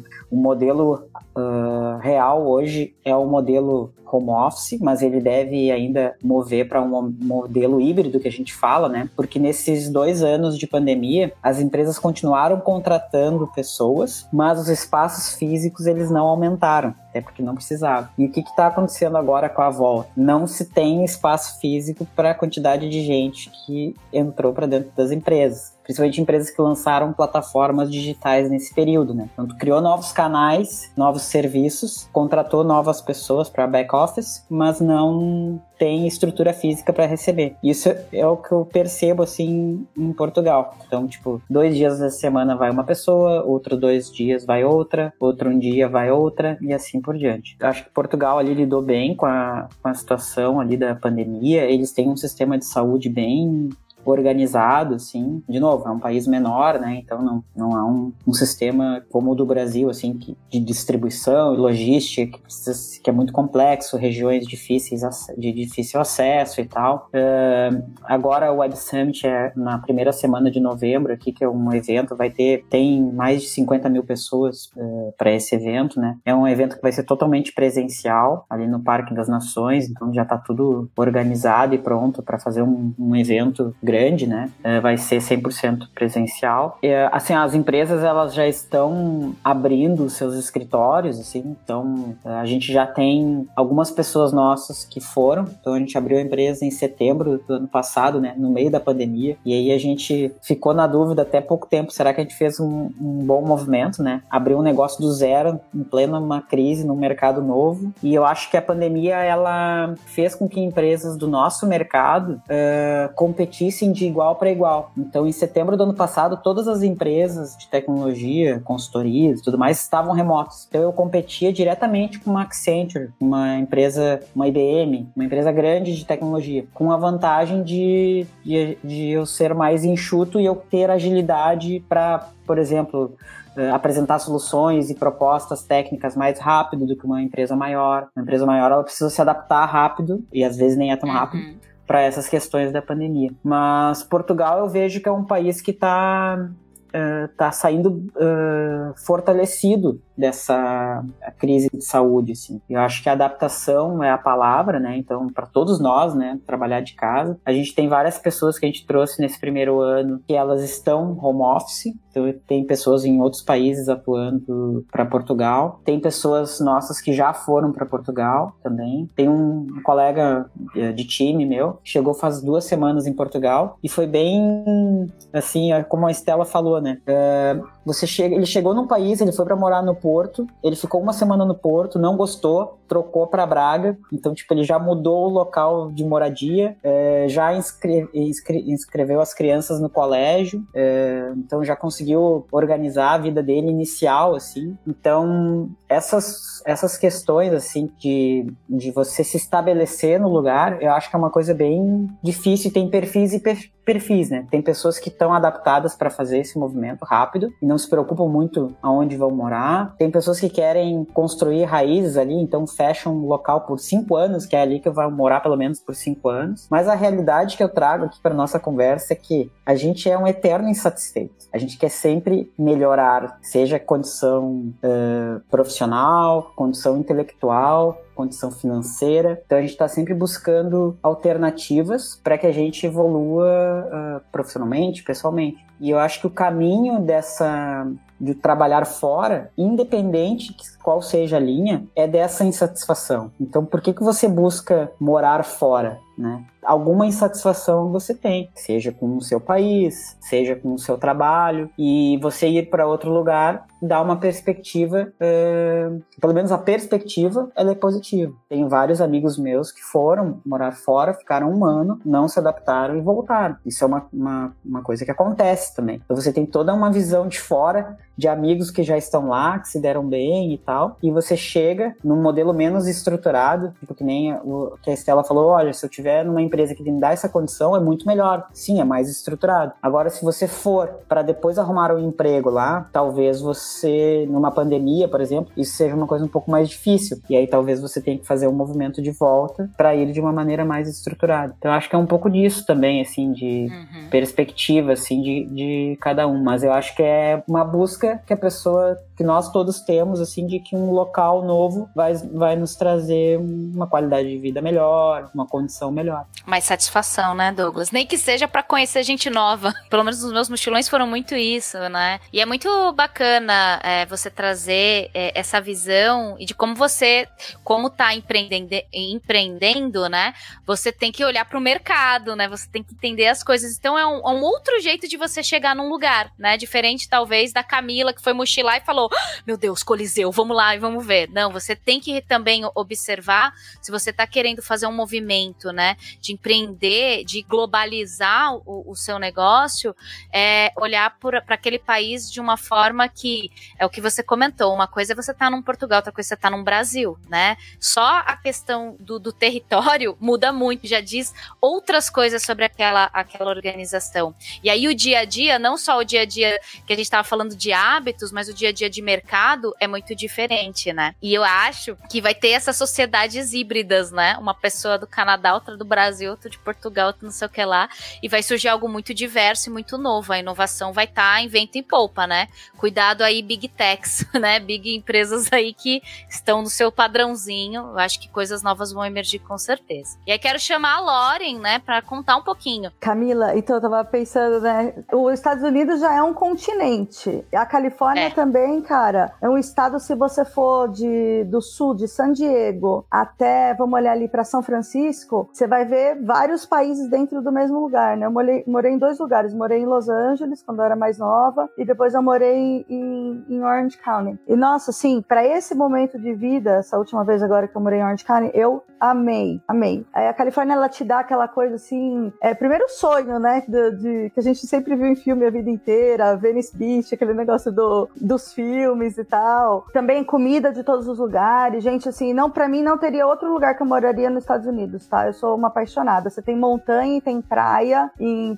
uh, real hoje é o modelo home office, mas ele deve ainda mover para um modelo híbrido que a gente fala, né? Porque nesses dois anos de pandemia, as empresas continuaram contratando pessoas, mas os espaços físicos eles não aumentaram, até porque não precisavam. E o que está acontecendo agora com a volta? Não se tem espaço físico para a quantidade de gente que entrou para dentro das empresas principalmente empresas que lançaram plataformas digitais nesse período, né? Então, criou novos canais, novos serviços, contratou novas pessoas para back office, mas não tem estrutura física para receber. Isso é o que eu percebo assim em Portugal. Então, tipo, dois dias da semana vai uma pessoa, outro dois dias vai outra, outro um dia vai outra e assim por diante. Eu acho que Portugal ali lidou bem com a, com a situação ali da pandemia. Eles têm um sistema de saúde bem organizado, assim. De novo, é um país menor, né? Então não, não há um, um sistema como o do Brasil, assim, que, de distribuição e logística que, precisa, que é muito complexo, regiões difíceis de difícil acesso e tal. Uh, agora o Web Summit é na primeira semana de novembro aqui, que é um evento, vai ter, tem mais de 50 mil pessoas uh, para esse evento, né? É um evento que vai ser totalmente presencial, ali no Parque das Nações, então já está tudo organizado e pronto para fazer um, um, evento grande, né? Uh, vai ser 100% presencial. E, assim, as empresas, elas já estão abrindo seus escritórios, assim, então a gente já tem algumas pessoas nossas que foram, então a gente abriu a empresa em setembro do ano passado, né? No meio da pandemia, e aí a gente ficou na dúvida até pouco tempo, será que a gente fez um, um bom movimento, né? Abriu um negócio do zero, em plena uma crise, no mercado novo, e eu acho que a pandemia, ela fez com que empresas do nosso mercado uh, competissem de igual para igual. Então, em setembro do ano passado, todas as empresas de tecnologia, consultorias tudo mais estavam remotas. Então, eu competia diretamente com uma Accenture, uma empresa, uma IBM, uma empresa grande de tecnologia, com a vantagem de, de, de eu ser mais enxuto e eu ter agilidade para, por exemplo, uh, apresentar soluções e propostas técnicas mais rápido do que uma empresa maior. Uma empresa maior ela precisa se adaptar rápido e às vezes nem é tão rápido. Uhum. Para essas questões da pandemia. Mas Portugal eu vejo que é um país que está uh, tá saindo uh, fortalecido dessa crise de saúde, assim. Eu acho que adaptação é a palavra, né? Então, para todos nós, né, trabalhar de casa. A gente tem várias pessoas que a gente trouxe nesse primeiro ano que elas estão home office. Então, tem pessoas em outros países atuando para Portugal. Tem pessoas nossas que já foram para Portugal também. Tem um colega eh, de time meu que chegou faz duas semanas em Portugal e foi bem assim, como a Estela falou, né? Uh, você chega, ele chegou num país, ele foi para morar no Porto, ele ficou uma semana no Porto, não gostou, trocou para Braga, então tipo ele já mudou o local de moradia, é, já inscre, inscre, inscreveu as crianças no colégio, é, então já conseguiu organizar a vida dele inicial assim. Então essas essas questões assim de, de você se estabelecer no lugar, eu acho que é uma coisa bem difícil. Tem perfis e perfis, né? Tem pessoas que estão adaptadas para fazer esse movimento rápido e não se preocupam muito aonde vão morar. Tem pessoas que querem construir raízes ali, então fecham um local por cinco anos, que é ali que vou morar pelo menos por cinco anos. Mas a realidade que eu trago aqui para nossa conversa é que a gente é um eterno insatisfeito. A gente quer sempre melhorar, seja condição uh, profissional, condição intelectual, condição financeira. Então a gente está sempre buscando alternativas para que a gente evolua uh, profissionalmente, pessoalmente. E eu acho que o caminho dessa de trabalhar fora, independente de qual seja a linha, é dessa insatisfação. Então, por que que você busca morar fora, né? alguma insatisfação você tem, seja com o seu país, seja com o seu trabalho, e você ir para outro lugar dá uma perspectiva, uh, pelo menos a perspectiva, ela é positiva. Tenho vários amigos meus que foram morar fora, ficaram um ano, não se adaptaram e voltaram. Isso é uma, uma, uma coisa que acontece também. Então você tem toda uma visão de fora de amigos que já estão lá, que se deram bem e tal, e você chega num modelo menos estruturado, tipo que nem o que a Estela falou, olha, se eu tiver numa empresa que me dá essa condição, é muito melhor. Sim, é mais estruturado. Agora, se você for para depois arrumar um emprego lá, talvez você, numa pandemia, por exemplo, isso seja uma coisa um pouco mais difícil. E aí talvez você tenha que fazer um movimento de volta para ir de uma maneira mais estruturada. Então, acho que é um pouco disso também, assim, de uhum. perspectiva, assim, de, de cada um. Mas eu acho que é uma busca busca que a pessoa, que nós todos temos, assim, de que um local novo vai, vai nos trazer uma qualidade de vida melhor, uma condição melhor. Mais satisfação, né, Douglas? Nem que seja para conhecer gente nova. *laughs* Pelo menos os meus mochilões foram muito isso, né? E é muito bacana é, você trazer é, essa visão e de como você, como tá empreendendo, empreendendo, né? Você tem que olhar para o mercado, né? Você tem que entender as coisas. Então é um, é um outro jeito de você chegar num lugar, né? Diferente, talvez, da caminho Camila que foi mochilar e falou: ah, Meu Deus, Coliseu, vamos lá e vamos ver. Não, você tem que também observar se você está querendo fazer um movimento, né? De empreender, de globalizar o, o seu negócio, é olhar para aquele país de uma forma que é o que você comentou. Uma coisa é você estar tá num Portugal, outra coisa é você estar tá num Brasil, né? Só a questão do, do território *laughs* muda muito, já diz outras coisas sobre aquela, aquela organização. E aí o dia a dia, não só o dia a dia que a gente estava falando de hábitos, mas o dia a dia de mercado é muito diferente, né? E eu acho que vai ter essas sociedades híbridas, né? Uma pessoa do Canadá, outra do Brasil, outra de Portugal, outra não sei o que lá, e vai surgir algo muito diverso e muito novo. A inovação vai estar tá em vento em polpa, né? Cuidado aí, Big Techs, *laughs* né? Big empresas aí que estão no seu padrãozinho. Eu acho que coisas novas vão emergir com certeza. E aí quero chamar a Lauren, né, para contar um pouquinho. Camila, então eu tava pensando, né? Os Estados Unidos já é um continente. A Califórnia é. também, cara, é um estado, se você for de, do sul, de San Diego, até, vamos olhar ali para São Francisco, você vai ver vários países dentro do mesmo lugar, né? Eu morei, morei em dois lugares. Morei em Los Angeles, quando eu era mais nova, e depois eu morei em, em Orange County. E, nossa, assim, para esse momento de vida, essa última vez agora que eu morei em Orange County, eu amei, amei. Aí a Califórnia, ela te dá aquela coisa assim, é, primeiro sonho, né, de, de, que a gente sempre viu em filme a vida inteira, Venice Beach, aquele negócio do, dos filmes e tal. Também comida de todos os lugares, gente, assim, não, para mim não teria outro lugar que eu moraria nos Estados Unidos, tá? Eu sou uma apaixonada. Você tem montanha e tem praia em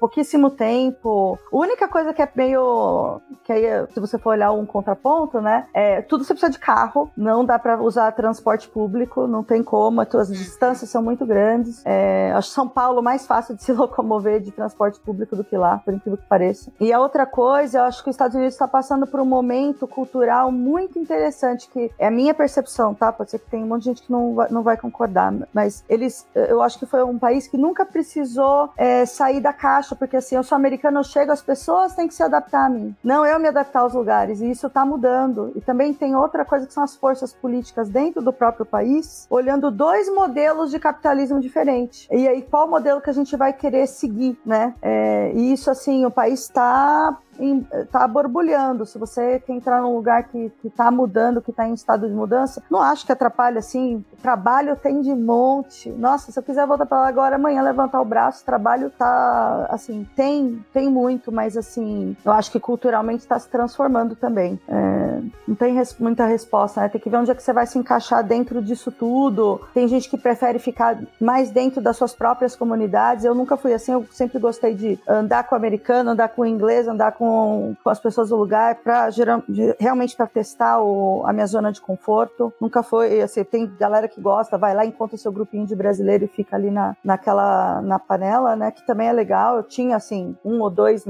pouquíssimo tempo. A única coisa que é meio, que aí, se você for olhar um contraponto, né, é, tudo você precisa de carro, não dá para usar transporte público, não tem como as distâncias são muito grandes. É, acho São Paulo mais fácil de se *laughs* locomover de transporte público do que lá, por incrível que pareça. E a outra coisa, eu acho que os Estados Unidos está passando por um momento cultural muito interessante, que é a minha percepção, tá? Pode ser que tem um monte de gente que não vai, não vai concordar, mas eles, eu acho que foi um país que nunca precisou é, sair da caixa, porque assim, eu sou americano, eu chego, as pessoas têm que se adaptar a mim, não eu me adaptar aos lugares, e isso está mudando. E também tem outra coisa que são as forças políticas dentro do próprio país, olhando dois modelos de capitalismo diferentes. E aí, qual modelo que a gente vai querer seguir, né? É, e isso, assim, o país está tá borbulhando. Se você quer entrar num lugar que, que tá mudando, que tá em estado de mudança, não acho que atrapalha assim. Trabalho tem de monte. Nossa, se eu quiser voltar para lá agora amanhã, levantar o braço, trabalho tá assim, tem, tem muito, mas assim, eu acho que culturalmente está se transformando também. É, não tem res, muita resposta, né? Tem que ver onde é que você vai se encaixar dentro disso tudo. Tem gente que prefere ficar mais dentro das suas próprias comunidades. Eu nunca fui assim, eu sempre gostei de andar com o americano, andar com o inglês, andar com com, com as pessoas do lugar para realmente para testar o, a minha zona de conforto. Nunca foi assim, tem galera que gosta, vai lá encontra seu grupinho de brasileiro e fica ali na, naquela na panela, né? Que também é legal. Eu tinha assim um ou dois,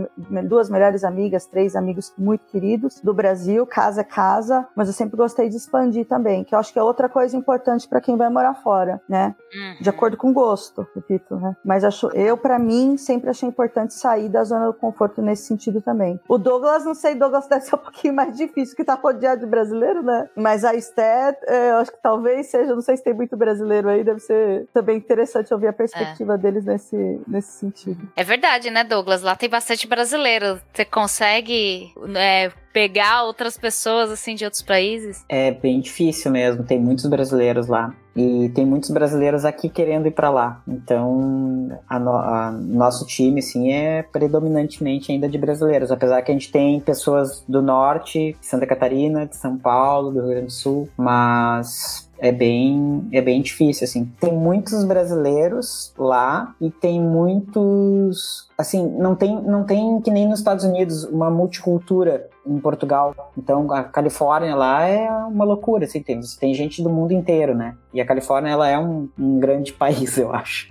duas melhores amigas, três amigos muito queridos do Brasil, casa é casa, mas eu sempre gostei de expandir também, que eu acho que é outra coisa importante para quem vai morar fora, né? De uhum. acordo com gosto, repito, né? Mas acho, eu para mim sempre achei importante sair da zona do conforto nesse sentido também também. O Douglas, não sei, Douglas *laughs* deve ser um pouquinho mais difícil, que tá rodeado de brasileiro, né? Mas a Esté, é, eu acho que talvez seja, não sei se tem muito brasileiro aí, deve ser também interessante ouvir a perspectiva é. deles nesse, nesse sentido. É verdade, né, Douglas? Lá tem bastante brasileiro. Você consegue é, pegar outras pessoas assim de outros países? É bem difícil mesmo, tem muitos brasileiros lá. E tem muitos brasileiros aqui querendo ir para lá. Então, a, no, a nosso time, sim, é predominantemente ainda de brasileiros. Apesar que a gente tem pessoas do norte, de Santa Catarina, de São Paulo, do Rio Grande do Sul, mas é bem, é bem difícil, assim. Tem muitos brasileiros lá e tem muitos, assim, não tem, não tem que nem nos Estados Unidos uma multicultura em Portugal. Então a Califórnia lá é uma loucura, assim, tem, tem gente do mundo inteiro, né? E a Califórnia ela é um, um grande *laughs* país, eu acho.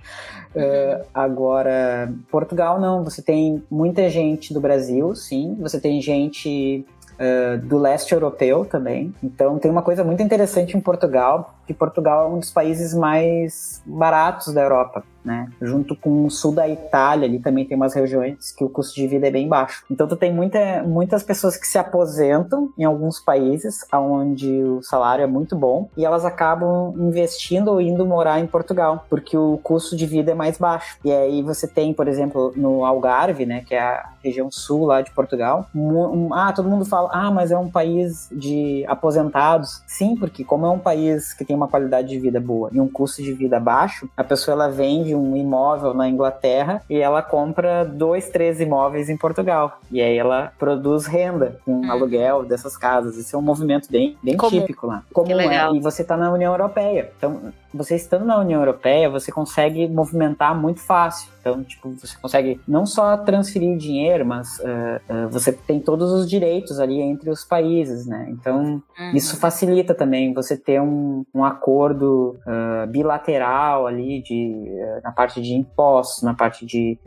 Uh, agora, Portugal não, você tem muita gente do Brasil, sim, você tem gente uh, do leste europeu também. Então tem uma coisa muito interessante em Portugal, que Portugal é um dos países mais baratos da Europa né? Junto com o sul da Itália, ali também tem umas regiões que o custo de vida é bem baixo. Então tu tem muita, muitas pessoas que se aposentam em alguns países onde o salário é muito bom e elas acabam investindo ou indo morar em Portugal, porque o custo de vida é mais baixo. E aí você tem, por exemplo, no Algarve, né, que é a região sul lá de Portugal, um, ah, todo mundo fala, ah, mas é um país de aposentados. Sim, porque como é um país que tem uma qualidade de vida boa e um custo de vida baixo, a pessoa ela vende um imóvel na Inglaterra e ela compra dois, três imóveis em Portugal. E aí ela produz renda com hum. aluguel dessas casas. Esse é um movimento bem, bem típico lá. Comum, é. E você está na União Europeia. Então, você estando na União Europeia, você consegue movimentar muito fácil. Então, tipo, você consegue não só transferir dinheiro, mas uh, uh, você tem todos os direitos ali entre os países, né? Então, uhum. isso facilita também você ter um, um acordo uh, bilateral ali de, na parte de impostos, na parte de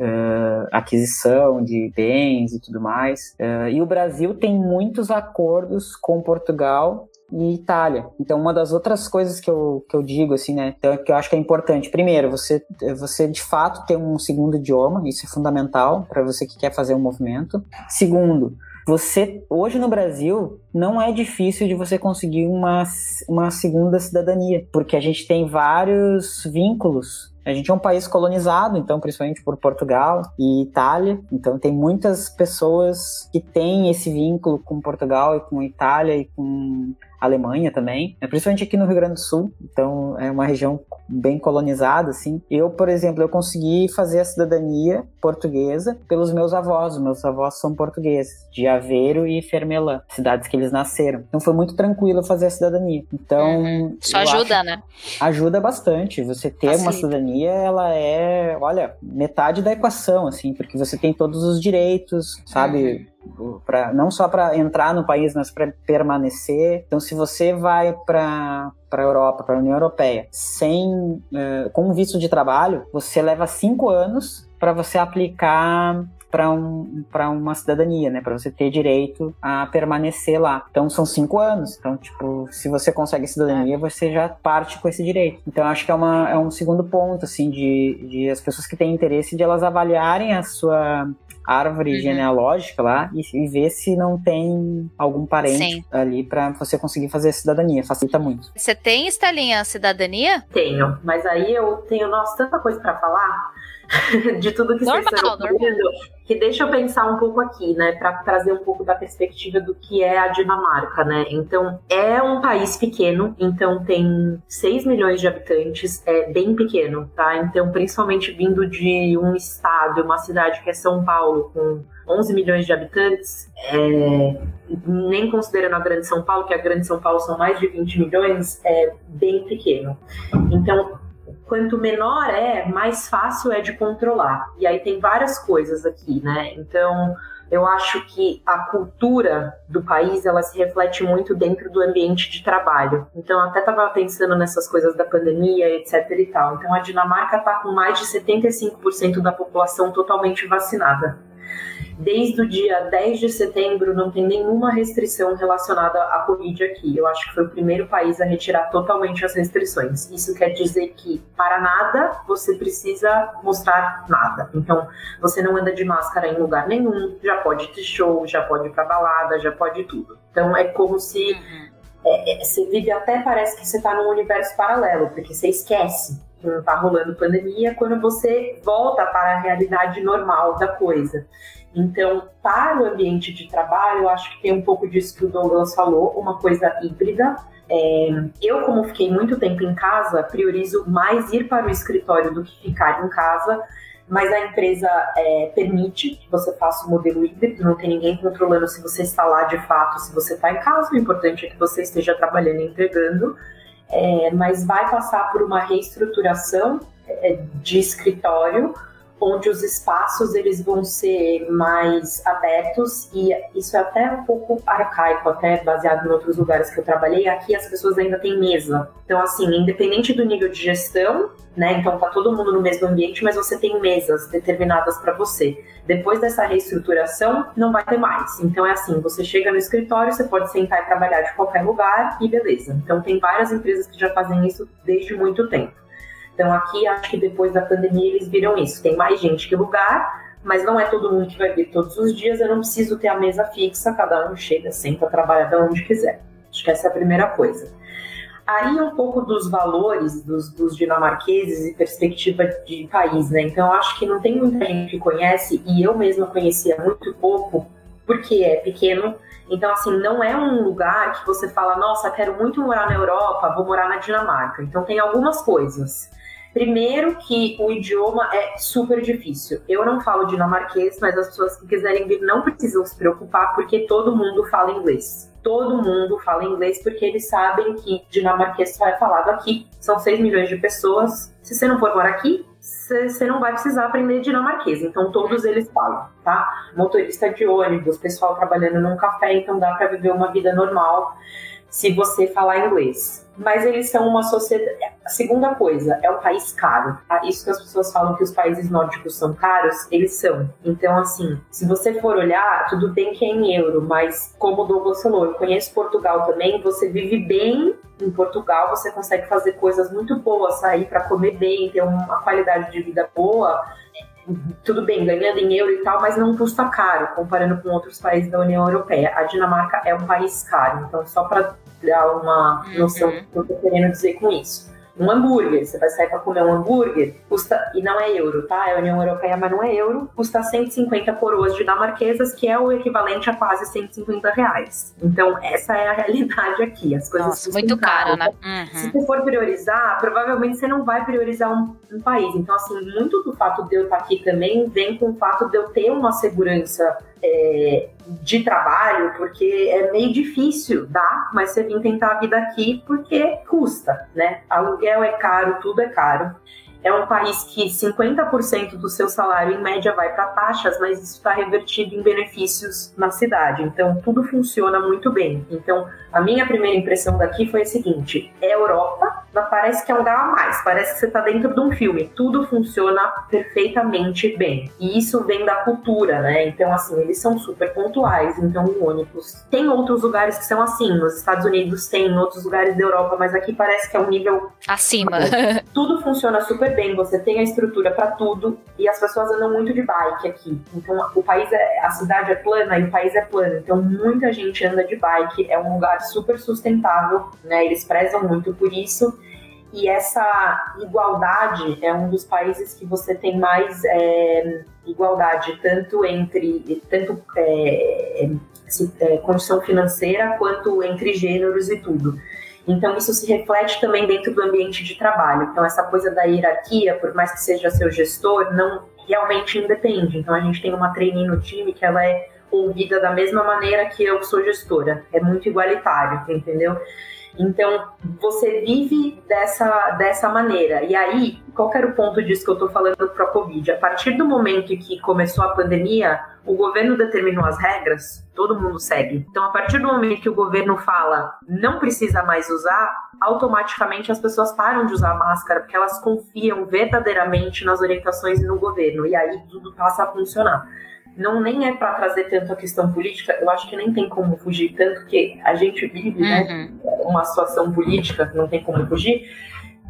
aquisição de bens e tudo mais. e o Brasil tem muitos acordos com Portugal e Itália. Então, uma das outras coisas que eu, que eu digo, assim, né, então, que eu acho que é importante, primeiro, você, você de fato ter um segundo idioma, isso é fundamental para você que quer fazer um movimento. Segundo, você, hoje no Brasil, não é difícil de você conseguir uma, uma segunda cidadania, porque a gente tem vários vínculos a gente é um país colonizado, então, principalmente por Portugal e Itália. Então, tem muitas pessoas que têm esse vínculo com Portugal e com Itália e com Alemanha também, né? principalmente aqui no Rio Grande do Sul. Então é uma região bem colonizada, assim. Eu, por exemplo, eu consegui fazer a cidadania portuguesa pelos meus avós. Meus avós são portugueses, de Aveiro e Fermelã, cidades que eles nasceram. Então foi muito tranquilo fazer a cidadania. Então uhum. isso ajuda, né? Ajuda bastante. Você ter uma cidadania, ela é, olha, metade da equação, assim, porque você tem todos os direitos, sabe? Uhum Pra, não só para entrar no país, mas para permanecer. Então, se você vai para para a Europa, para a União Europeia, sem uh, com visto de trabalho, você leva cinco anos para você aplicar para um, uma cidadania, né? Para você ter direito a permanecer lá. Então são cinco anos. Então, tipo, se você consegue cidadania, você já parte com esse direito. Então acho que é, uma, é um segundo ponto, assim, de, de as pessoas que têm interesse de elas avaliarem a sua árvore uhum. genealógica lá e, e, ver se não tem algum parente Sim. ali para você conseguir fazer a cidadania. Facilita muito. Você tem, Estelinha, cidadania? Tenho, mas aí eu tenho, nossa, tanta coisa para falar *laughs* de tudo que normal, vocês estão falando, que deixa eu pensar um pouco aqui, né, para trazer um pouco da perspectiva do que é a Dinamarca, né? Então, é um país pequeno, então tem 6 milhões de habitantes, é bem pequeno, tá? Então, principalmente vindo de um estado, uma cidade que é São Paulo, com 11 milhões de habitantes, é, nem considerando a Grande São Paulo, que a Grande São Paulo são mais de 20 milhões, é bem pequeno. Então, quanto menor é, mais fácil é de controlar. E aí tem várias coisas aqui, né? Então, eu acho que a cultura do país ela se reflete muito dentro do ambiente de trabalho. Então, até estava pensando nessas coisas da pandemia, etc. e tal. Então, a Dinamarca está com mais de 75% da população totalmente vacinada. Desde o dia 10 de setembro não tem nenhuma restrição relacionada à Covid aqui. Eu acho que foi o primeiro país a retirar totalmente as restrições. Isso quer dizer que para nada você precisa mostrar nada. Então, você não anda de máscara em lugar nenhum, já pode ter show, já pode ir pra balada, já pode tudo. Então, é como se uhum. é, é, você vive até parece que você está num universo paralelo, porque você esquece que não está rolando pandemia quando você volta para a realidade normal da coisa. Então, para o ambiente de trabalho, eu acho que tem um pouco disso que o Douglas falou, uma coisa híbrida. É, eu, como fiquei muito tempo em casa, priorizo mais ir para o escritório do que ficar em casa, mas a empresa é, permite que você faça o modelo híbrido, não tem ninguém controlando se você está lá de fato, se você está em casa, o importante é que você esteja trabalhando e entregando, é, mas vai passar por uma reestruturação é, de escritório onde os espaços eles vão ser mais abertos e isso é até um pouco arcaico, até baseado em outros lugares que eu trabalhei. Aqui as pessoas ainda têm mesa. Então, assim, independente do nível de gestão, né? Então tá todo mundo no mesmo ambiente, mas você tem mesas determinadas para você. Depois dessa reestruturação, não vai ter mais. Então é assim, você chega no escritório, você pode sentar e trabalhar de qualquer lugar e beleza. Então tem várias empresas que já fazem isso desde muito tempo. Então aqui acho que depois da pandemia eles viram isso. Tem mais gente que lugar, mas não é todo mundo que vai vir todos os dias. Eu não preciso ter a mesa fixa, cada um chega, senta, trabalha de onde quiser. Acho que essa é a primeira coisa. Aí um pouco dos valores dos, dos, dinamarqueses e perspectiva de país, né? Então acho que não tem muita gente que conhece, e eu mesma conhecia muito pouco, porque é pequeno. Então, assim, não é um lugar que você fala, nossa, quero muito morar na Europa, vou morar na Dinamarca. Então tem algumas coisas. Primeiro que o idioma é super difícil. Eu não falo dinamarquês, mas as pessoas que quiserem vir não precisam se preocupar porque todo mundo fala inglês. Todo mundo fala inglês porque eles sabem que dinamarquês só é falado aqui. São 6 milhões de pessoas. Se você não for morar aqui, você não vai precisar aprender dinamarquês. Então todos eles falam, tá? Motorista de ônibus, pessoal trabalhando num café, então dá para viver uma vida normal se você falar inglês. Mas eles são uma sociedade. A segunda coisa, é um país caro. Tá? Isso que as pessoas falam que os países nórdicos são caros, eles são. Então, assim, se você for olhar, tudo bem que é em euro, mas como o Douglas falou, eu conheço Portugal também, você vive bem em Portugal, você consegue fazer coisas muito boas, sair para comer bem, ter uma qualidade de vida boa tudo bem, ganhando em euro e tal, mas não custa caro comparando com outros países da União Europeia. A Dinamarca é um país caro, então só para dar uma noção uhum. do que eu estou querendo dizer com isso um hambúrguer. Você vai sair para comer um hambúrguer, custa, e não é euro, tá? É União Europeia, mas não é euro, custa 150 coroas dinamarquesas, que é o equivalente a quase 150 reais. Então, essa é a realidade aqui. As coisas Nossa, muito caro, né? Uhum. Se você for priorizar, provavelmente você não vai priorizar um, um, país. Então, assim, muito do fato de eu estar aqui também vem com o fato de eu ter uma segurança é, de trabalho, porque é meio difícil, tá? Mas você vem tentar a vida aqui porque custa, né? Aluguel é caro, tudo é caro. É um país que 50% do seu salário, em média, vai para taxas, mas isso está revertido em benefícios na cidade. Então, tudo funciona muito bem. Então, a minha primeira impressão daqui foi a seguinte: é Europa, mas parece que é um lugar a mais, parece que você está dentro de um filme. Tudo funciona perfeitamente bem. E isso vem da cultura, né? Então, assim, eles são super pontuais, então únicos. Tem outros lugares que são assim, nos Estados Unidos tem, em outros lugares da Europa, mas aqui parece que é um nível acima. *laughs* Tudo funciona super bem, você tem a estrutura para tudo e as pessoas andam muito de bike aqui. Então, o país é, a cidade é plana e o país é plano. Então, muita gente anda de bike, é um lugar super sustentável, né? Eles prezam muito por isso. E essa igualdade é um dos países que você tem mais é, igualdade, tanto entre tanto é, é, condição financeira quanto entre gêneros e tudo. Então, isso se reflete também dentro do ambiente de trabalho. Então, essa coisa da hierarquia, por mais que seja seu gestor, não realmente independe. Então, a gente tem uma trainee no time que ela é ouvida da mesma maneira que eu sou gestora. É muito igualitário, entendeu? Então, você vive dessa, dessa maneira. E aí, qual era o ponto disso que eu estou falando para a Covid? A partir do momento que começou a pandemia, o governo determinou as regras, todo mundo segue. Então, a partir do momento que o governo fala não precisa mais usar, automaticamente as pessoas param de usar máscara porque elas confiam verdadeiramente nas orientações no governo. E aí tudo passa a funcionar não nem é para trazer tanto a questão política, eu acho que nem tem como fugir, tanto que a gente vive né, uhum. né, uma situação política, não tem como fugir,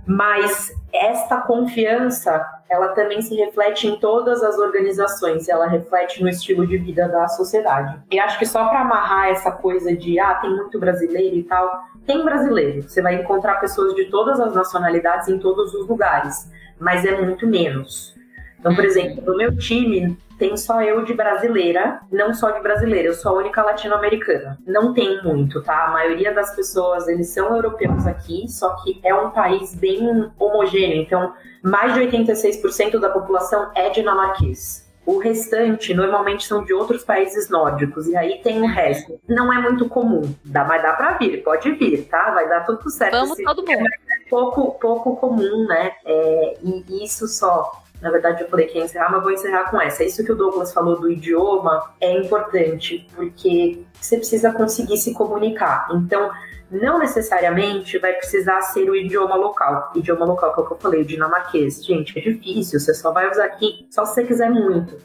mas esta confiança, ela também se reflete em todas as organizações, ela reflete no estilo de vida da sociedade. E acho que só para amarrar essa coisa de, ah, tem muito brasileiro e tal, tem brasileiro, você vai encontrar pessoas de todas as nacionalidades em todos os lugares, mas é muito menos. Então, por uhum. exemplo, no meu time, tem só eu de brasileira, não só de brasileira, eu sou a única latino-americana. Não tem muito, tá? A maioria das pessoas, eles são europeus aqui, só que é um país bem homogêneo, então mais de 86% da população é dinamarquês. O restante normalmente são de outros países nórdicos, e aí tem o resto. Não é muito comum, dá, mas dá pra vir, pode vir, tá? Vai dar tudo certo. Vamos todo mundo. É pouco, pouco comum, né? É, e isso só Na verdade, eu falei que ia encerrar, mas vou encerrar com essa. Isso que o Douglas falou do idioma é importante, porque você precisa conseguir se comunicar. Então, não necessariamente vai precisar ser o idioma local. O idioma local que, é o que eu falei, o dinamarquês. Gente, é difícil, você só vai usar aqui só se você quiser muito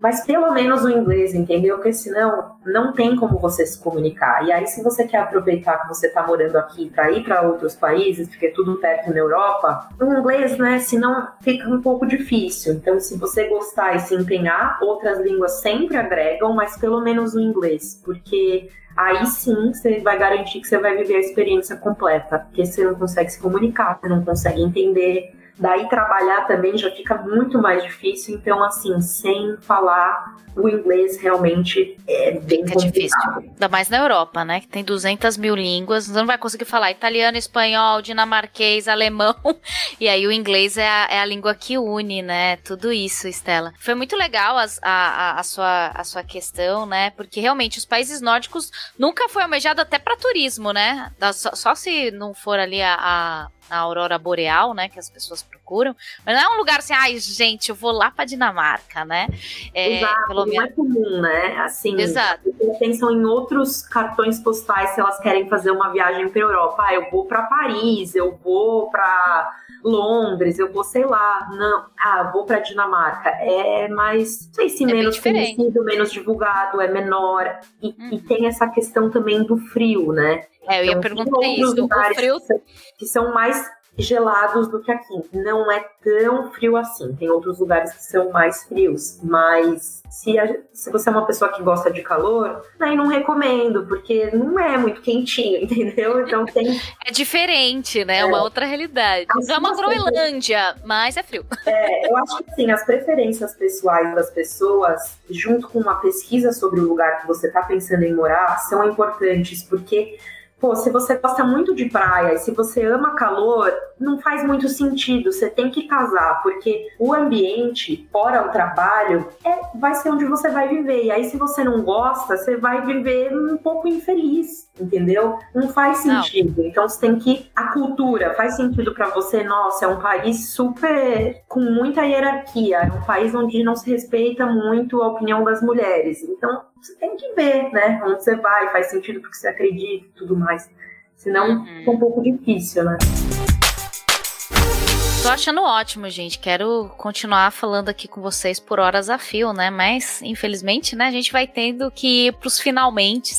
mas pelo menos o inglês, entendeu? Porque senão não tem como você se comunicar. E aí, se você quer aproveitar que você está morando aqui para ir para outros países, porque é tudo perto na Europa, o inglês, né? Senão fica um pouco difícil. Então, se você gostar e se empenhar, outras línguas sempre agregam, mas pelo menos o inglês, porque aí sim você vai garantir que você vai viver a experiência completa, porque você não consegue se comunicar, você não consegue entender Daí trabalhar também já fica muito mais difícil, então assim, sem falar o inglês realmente é bem fica complicado. difícil. Ainda mais na Europa, né? Que tem 200 mil línguas, você não vai conseguir falar italiano, espanhol, dinamarquês, alemão, *laughs* e aí o inglês é a, é a língua que une, né? Tudo isso, Estela. Foi muito legal a, a, a, sua, a sua questão, né? Porque realmente os países nórdicos nunca foi almejado até para turismo, né? Só, só, se não for ali a, a a aurora boreal, né, que as pessoas procuram, mas não é um lugar assim, ai, gente, eu vou lá para Dinamarca, né? É, Exato, pelo não é comum, né? Assim, Exato. pensam em outros cartões postais se elas querem fazer uma viagem para Europa. Ah, eu vou para Paris, eu vou para Londres, eu vou, sei lá, não, ah, vou para Dinamarca. É mais, não sei se é menos conhecido, menos divulgado, é menor. E, hum. e, uhum. tem essa questão também do frio, né? É, eu ia então, perguntar isso. O frio que são mais gelados do que aqui. Não é tão frio assim. Tem outros lugares que são mais frios, mas se, a, se você é uma pessoa que gosta de calor, aí não recomendo, porque não é muito quentinho, *laughs* entendeu? Então tem. É diferente, né? É uma outra realidade. Não é uma Groenlândia, mas é frio. É, eu acho que sim, as preferências pessoais das pessoas, junto com uma pesquisa sobre o lugar que você está pensando em morar, são importantes, porque pô, se você gosta muito de praia e se você ama calor, não faz muito sentido. Você tem que casar, porque o ambiente, fora o trabalho, é, vai ser onde você vai viver. E aí, se você não gosta, você vai viver um pouco infeliz, entendeu? Não faz sentido. Não. Então, você tem que. A cultura faz sentido para você. Nossa, é um país super. com muita hierarquia. É um país onde não se respeita muito a opinião das mulheres. Então, você tem que ver, né? Onde você vai, faz sentido porque você acredita e tudo mais. Senão, uhum. fica um pouco difícil, né? Tô achando ótimo, gente. Quero continuar falando aqui com vocês por horas a fio, né? Mas, infelizmente, né, a gente vai tendo que ir pros finalmente.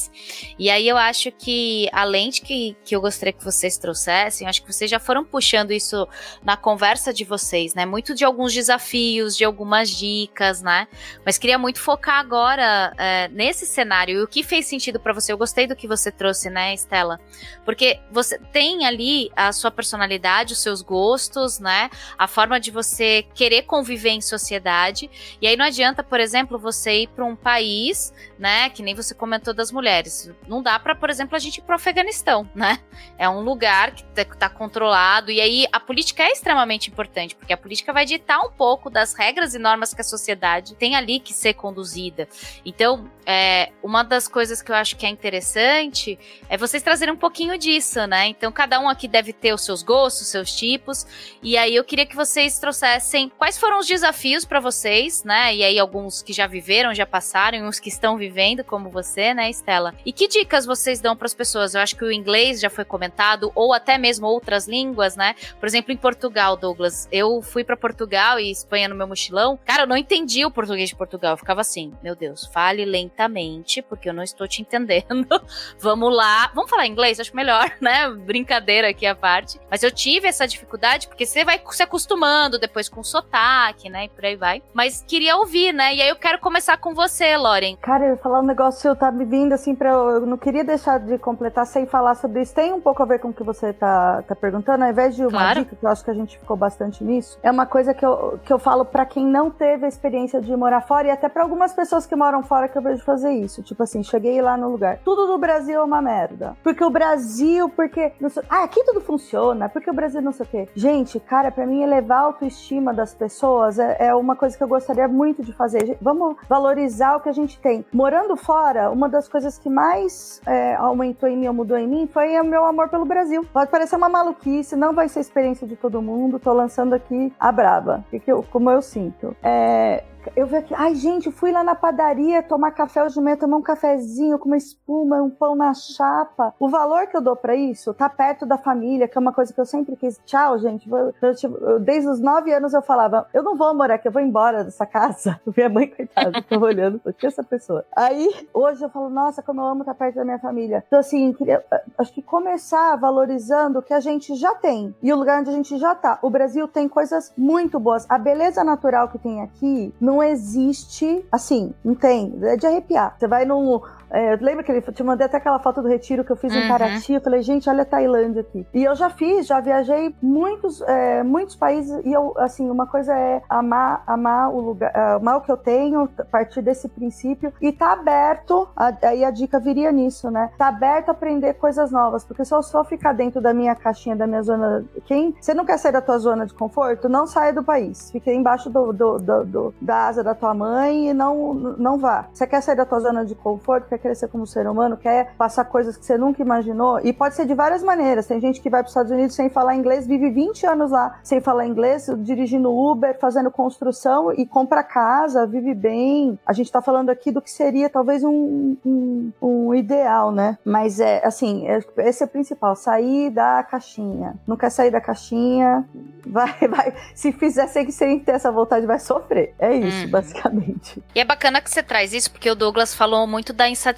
E aí eu acho que, além de que, que eu gostaria que vocês trouxessem, acho que vocês já foram puxando isso na conversa de vocês, né? Muito de alguns desafios, de algumas dicas, né? Mas queria muito focar agora é, nesse cenário e o que fez sentido para você. Eu gostei do que você trouxe, né, Estela? Porque você tem ali a sua personalidade, os seus gostos, né? Né? A forma de você querer conviver em sociedade. E aí não adianta, por exemplo, você ir para um país, né? Que nem você comentou das mulheres. Não dá para, por exemplo, a gente ir para o Afeganistão, né? É um lugar que está controlado. E aí a política é extremamente importante, porque a política vai ditar um pouco das regras e normas que a sociedade tem ali que ser conduzida. Então, é, uma das coisas que eu acho que é interessante é vocês trazerem um pouquinho disso, né? Então, cada um aqui deve ter os seus gostos, os seus tipos. E aí eu queria que vocês trouxessem quais foram os desafios para vocês, né? E aí alguns que já viveram, já passaram, e uns que estão vivendo, como você, né, Estela? E que dicas vocês dão para as pessoas? Eu acho que o inglês já foi comentado, ou até mesmo outras línguas, né? Por exemplo, em Portugal, Douglas. Eu fui para Portugal e Espanha no meu mochilão. Cara, eu não entendi o português de Portugal. Eu ficava assim, meu Deus, fale lentamente, porque eu não estou te entendendo. *laughs* Vamos lá. Vamos falar inglês? Acho melhor, *laughs* né? Brincadeira aqui à parte. Mas eu tive essa dificuldade, porque você vai se acostumando depois com sotaque, né? E por aí vai. Mas queria ouvir, né? E aí eu quero começar com você, Loren. Cara, eu falar um negócio, tá me vindo assim pra. Eu não queria deixar de completar sem falar sobre isso. Tem um pouco a ver com o que você tá, tá perguntando. Ao invés de uma claro. dica, que eu acho que a gente ficou bastante nisso, é uma coisa que eu, que eu falo pra quem não teve a experiência de morar fora e até pra algumas pessoas que moram fora que eu vejo fazer isso. Tipo assim, cheguei lá no lugar. Tudo do Brasil é uma merda. Porque o Brasil, porque. Ah, aqui tudo funciona. Porque o Brasil não sei o quê. Gente, cara para mim elevar a autoestima das pessoas é, é, uma coisa que eu gostaria muito de fazer. Vamos valorizar o que a gente tem. Morando fora, uma das coisas que mais é, aumentou em mim ou mudou em mim foi o meu amor pelo Brasil. Pode parecer uma maluquice, não vai ser experiência de todo mundo. Tô lançando aqui a braba, que eu, como eu sinto. É, eu vi aqui, ai gente, fui lá na padaria tomar café de manhã, tomar um cafezinho com uma espuma, um pão na chapa. O valor que eu dou para isso tá perto da família, que é uma coisa que eu sempre quis. Tchau, gente. Eu, eu, desde os nove anos eu falava, eu não vou morar aqui, eu vou embora dessa casa. *laughs* Minha mãe, coitada, tava olhando, que essa pessoa. Aí, hoje eu falo, nossa, como eu amo estar perto da minha família. Então, assim, queria, acho que começar valorizando o que a gente já tem e o lugar onde a gente já tá. O Brasil tem coisas muito boas. A beleza natural que tem aqui não existe, assim, não tem, é de arrepiar. Você vai num é, lembra que ele te mandei até aquela foto do retiro que eu fiz uhum. em Paraty? Eu falei, gente, olha a Tailândia aqui. E eu já fiz, já viajei muitos, é, muitos países e eu, assim, uma coisa é amar, amar o lugar, amar o que eu tenho, a partir desse princípio e tá aberto, aí a dica viria nisso, né? Tá aberto a aprender coisas novas, porque se eu só ficar dentro da minha caixinha, da minha zona, quem, você não quer sair da tua zona de conforto, não saia do país. Fique embaixo do, do, do, do da asa da tua mãe e não, não vá. Você quer sair da tua zona de conforto, quer crescer como ser humano, quer passar coisas que você nunca imaginou. E pode ser de várias maneiras. Tem gente que vai para os Estados Unidos sem falar inglês, vive 20 anos lá sem falar inglês, dirigindo Uber, fazendo construção e compra casa, vive bem. A gente está falando aqui do que seria talvez um, um, um ideal, né? Mas é assim, é, esse é o principal, sair da caixinha. Não quer sair da caixinha, vai, *laughs* vai. Se fizer sem, sem ter essa vontade, vai sofrer. É isso, uhum. basicamente. E é bacana que você traz isso, porque o Douglas falou muito da insatisfação,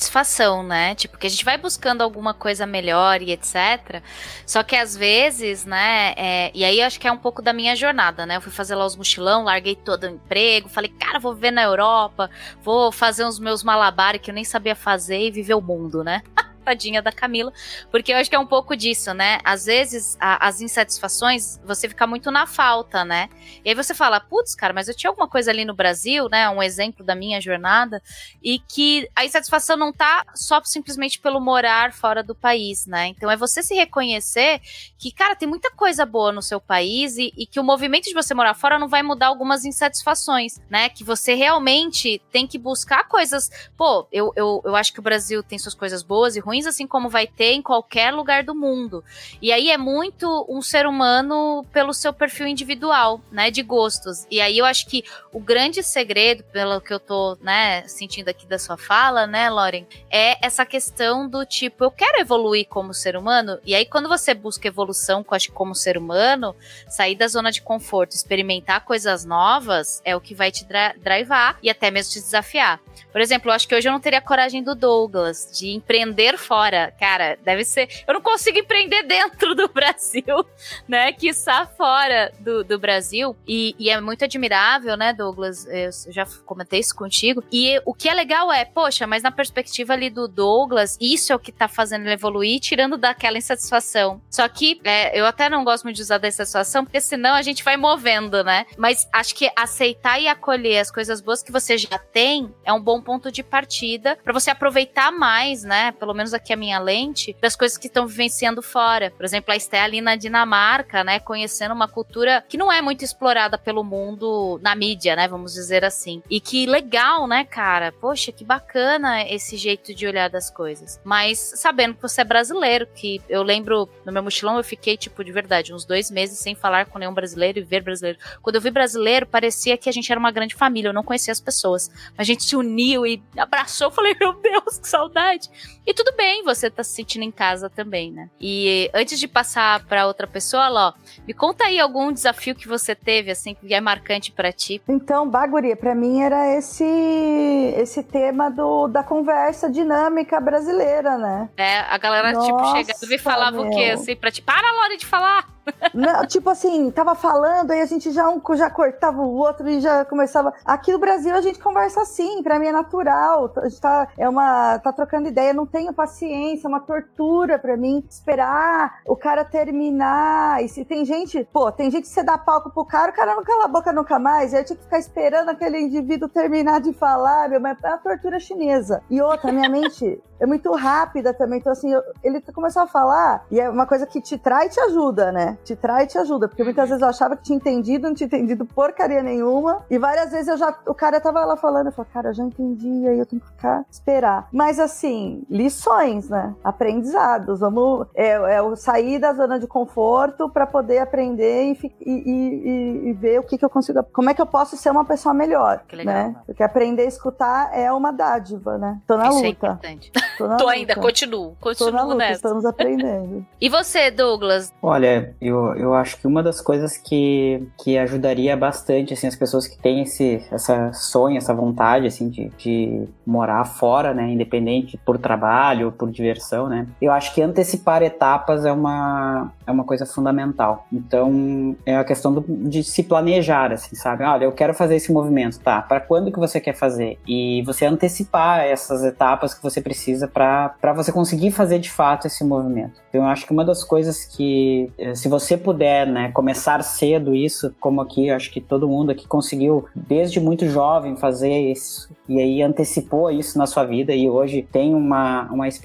né? Tipo, que a gente vai buscando alguma coisa melhor e etc. Só que às vezes, né? É, e aí acho que é um pouco da minha jornada, né? Eu fui fazer lá os mochilão, larguei todo o emprego, falei, cara, vou viver na Europa, vou fazer os meus malabares que eu nem sabia fazer e viver o mundo, né? *laughs* tadinha da Camila, porque eu acho que é um pouco disso, né? Às vezes a, as insatisfações você fica muito na falta, né? E aí você fala, putz, cara, mas eu tinha alguma coisa ali no Brasil, né? Um exemplo da minha jornada, e que a insatisfação não tá só simplesmente pelo morar fora do país, né? Então é você se reconhecer que, cara, tem muita coisa boa no seu país e, e que o movimento de você morar fora não vai mudar algumas insatisfações, né? Que você realmente tem que buscar coisas. Pô, eu, eu, eu acho que o Brasil tem suas coisas boas e ruins ruins, assim como vai ter em qualquer lugar do mundo. E aí é muito um ser humano pelo seu perfil individual, né, de gostos. E aí eu acho que o grande segredo, pelo que eu tô, né, sentindo aqui da sua fala, né, Lauren, é essa questão do tipo, eu quero evoluir como ser humano, e aí quando você busca evolução, acho que como ser humano, sair da zona de conforto, experimentar coisas novas, é o que vai te drivar e até mesmo te desafiar. Por exemplo, eu acho que hoje eu não teria coragem do Douglas de empreender fora. Cara, deve ser. Eu não consigo empreender dentro do Brasil, *laughs* né? Que está fora do, do Brasil. E, e, é muito admirável, né, Douglas? Eu já comentei isso contigo. E o que é legal é, poxa, mas na perspectiva ali do Douglas, isso é o que tá fazendo ele evoluir, tirando daquela insatisfação. Só que é, eu até não gosto muito de usar da insatisfação, porque senão a gente vai movendo, né? Mas acho que aceitar e acolher as coisas boas que você já tem é um bom ponto de partida para você aproveitar mais, né? Pelo menos aqui a minha lente, das coisas que estão vivenciando fora. Por exemplo, a Esté ali na Dinamarca, né? Conhecendo uma cultura que não é muito explorada pelo mundo na mídia, né? Vamos dizer assim. E que legal, né, cara? Poxa, que bacana esse jeito de olhar das coisas. Mas sabendo que você é brasileiro, que eu lembro no meu mochilão eu fiquei, tipo, de verdade, uns dois meses sem falar com nenhum brasileiro e ver brasileiro. Quando eu vi brasileiro, parecia que a gente era uma grande família, eu não conhecia as pessoas. A gente se uniu e abraçou, eu falei, meu Deus, que saudade. E tudo bem você tá se sentindo em casa também, né? E antes de passar para outra pessoa, Ló, me conta aí algum desafio que você teve, assim, que é marcante para ti. Então, Baguria, para mim era esse esse tema do, da conversa dinâmica brasileira, né? É, a galera, Nossa, tipo, chegando e falava meu. o quê, assim, pra ti, para, Lore, de falar! Não, tipo assim, tava falando, aí a gente já um já cortava o outro e já começava. Aqui no Brasil a gente conversa assim, pra mim é natural. A gente tá, é uma, tá trocando ideia, não tenho paciência, é uma tortura pra mim esperar o cara terminar. E se tem gente, pô, tem gente que você dá palco pro cara, o cara não cala a boca nunca mais. E aí tinha que ficar esperando aquele indivíduo terminar de falar, meu, mas é uma tortura chinesa. E outra, minha mente *laughs* é muito rápida também. Então, assim, eu, ele começou a falar, e é uma coisa que te trai e te ajuda, né? né? Te trai e te ajuda. Porque muitas vezes eu achava que tinha entendido, não tinha entendido porcaria nenhuma. E várias vezes eu já. O cara tava lá falando, eu falei, cara, eu já entendi, aí eu tenho que ficar esperar. Mas assim, lições, né? Aprendizados. Vamos. É, é sair da zona de conforto para poder aprender e, e, e, e, ver o que, que eu consigo. Como é que eu posso ser uma pessoa melhor. Que legal. Né? Porque aprender a escutar é uma dádiva, né? Tô na Isso é luta. É importante. Tô, na *laughs* Tô luta. ainda, continuo. Continuo Tô na luta, nessa. Estamos aprendendo. *laughs* e você, Douglas? Olha, eu, eu acho que uma das coisas que, que ajudaria bastante, assim, as pessoas que têm esse essa sonho, essa vontade, assim, de, de morar fora, né? Independente por trabalho por diversão, né? Eu acho que antecipar etapas é uma, é uma coisa fundamental. Então, é a questão do, de se planejar, assim, sabe? Olha, eu quero fazer esse movimento, tá? Para quando que você quer fazer? E você antecipar essas etapas que você precisa para você conseguir fazer de fato esse movimento. Então, eu acho que uma das coisas que, eh, se você puder, né, começar cedo isso, como aqui, acho que todo mundo aqui conseguiu, desde muito jovem, fazer isso, e aí antecipou isso na sua vida, e hoje tem uma, uma experiência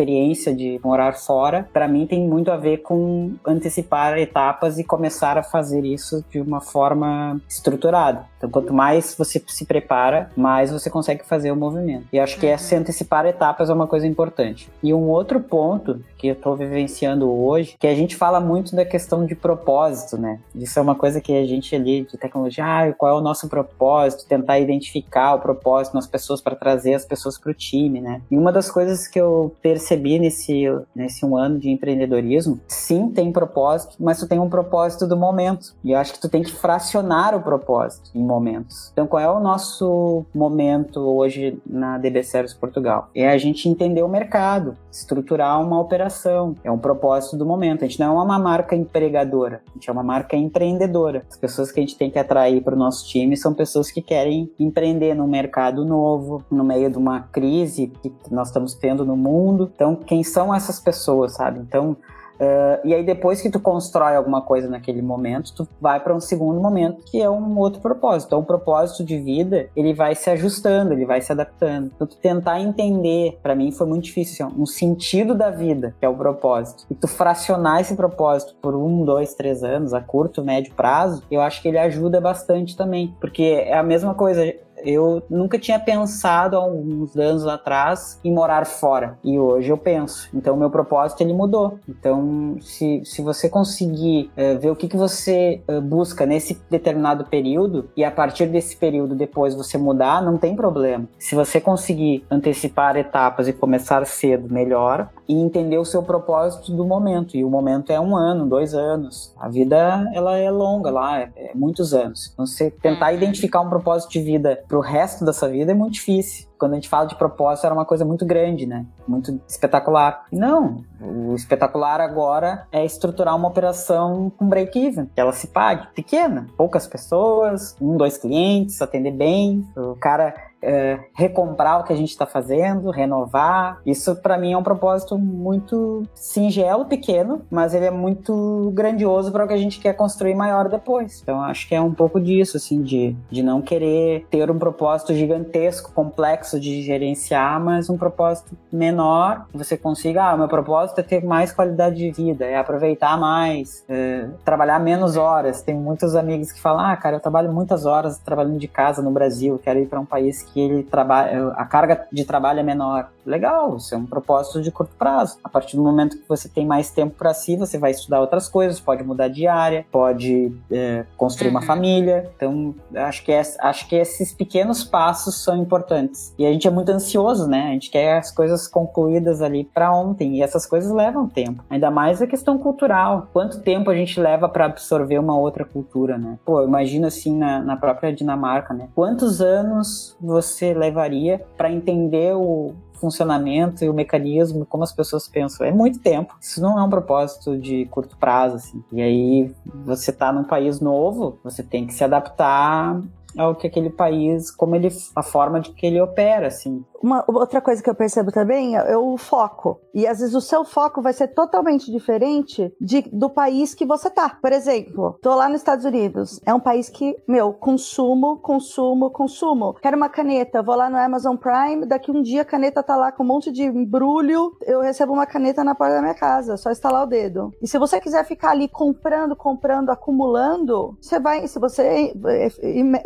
de morar fora, para mim tem muito a ver com antecipar etapas e começar a fazer isso de uma forma estruturada. Então, quanto mais você se prepara, mais você consegue fazer o movimento. E acho que uhum. esse antecipar etapas é uma coisa importante. E um outro ponto que eu estou vivenciando hoje, que a gente fala muito da questão de propósito, né? Isso é uma coisa que a gente ali de tecnologia, ah, qual é o nosso propósito? Tentar identificar o propósito nas pessoas para trazer as pessoas para o time, né? E uma das coisas que eu percebi nesse, nesse um ano de empreendedorismo, sim, tem propósito, mas tu tem um propósito do momento. E eu acho que tu tem que fracionar o propósito momentos. Então, qual é o nosso momento hoje na DB Service Portugal? É a gente entender o mercado, estruturar uma operação. É um propósito do momento. A gente não é uma marca empregadora, a gente é uma marca empreendedora. As pessoas que a gente tem que atrair para o nosso time são pessoas que querem empreender num mercado novo, no meio de uma crise que nós estamos tendo no mundo. Então, quem são essas pessoas, sabe? Então, Uh, e aí depois que tu constrói alguma coisa naquele momento, tu vai para um segundo momento que é um outro propósito. Então, o propósito de vida ele vai se ajustando, ele vai se adaptando. Então, tu tentar entender, para mim foi muito difícil, assim, um sentido da vida que é o propósito. E tu fracionar esse propósito por um, dois, três anos, a curto, médio prazo, eu acho que ele ajuda bastante também, porque é a mesma coisa eu nunca tinha pensado há alguns anos atrás em morar fora e hoje eu penso. Então meu propósito ele mudou. Então se, se você conseguir uh, ver o que, que você uh, busca nesse determinado período e a partir desse período depois você mudar, não tem problema. Se você conseguir antecipar etapas e começar cedo, melhor e entender o seu propósito do momento. E o momento é um ano, dois anos. A vida ela é longa lá, é, é muitos anos. Então você tentar uhum. identificar um propósito de vida pro resto da sua vida é muito difícil. Quando a gente fala de propósito, era uma coisa muito grande, né? Muito espetacular. Não, o espetacular agora é estruturar uma operação com break-even, que ela se pague. Pequena, poucas pessoas, um, dois clientes, atender bem, o cara é, recomprar o que a gente está fazendo, renovar. Isso para mim é um propósito muito singelo, pequeno, mas ele é muito grandioso para o que a gente quer construir maior depois. Então acho que é um pouco disso, assim, de, de não querer ter um propósito gigantesco, complexo de gerenciar, mas um propósito menor, você consiga, ah, meu propósito é ter mais qualidade de vida, é aproveitar mais, é, trabalhar menos horas. Tem muitos amigos que falam, ah, cara, eu trabalho muitas horas trabalhando de casa no Brasil, quero ir para um país que ele trabalha, a carga de trabalho é menor. Legal, isso é um propósito de curto prazo. A partir do momento que você tem mais tempo para si, você vai estudar outras coisas, pode mudar de área, pode é, construir uhum. uma família. Então, acho que, é, acho que esses pequenos passos são importantes. E a gente é muito ansioso, né? A gente quer as coisas concluídas ali para ontem, e essas coisas levam tempo. Ainda mais a questão cultural. Quanto tempo a gente leva para absorver uma outra cultura, né? Pô, imagina assim na, na própria Dinamarca, né? Quantos anos você levaria para entender o funcionamento e o mecanismo, como as pessoas pensam. É muito tempo. Isso não é um propósito de curto prazo, assim. E aí, você tá num país novo, você tem que se adaptar ao que aquele país, como ele, a forma de que ele opera, assim. Uma outra coisa que eu percebo também é o foco. E às vezes o seu foco vai ser totalmente diferente de, do país que você tá. Por exemplo, tô lá nos Estados Unidos. É um país que, meu, consumo, consumo, consumo. Quero uma caneta, vou lá no Amazon Prime, daqui um dia a caneta tá lá com um monte de embrulho, eu recebo uma caneta na porta da minha casa, só instalar o dedo. E se você quiser ficar ali comprando, comprando, acumulando, você vai, se você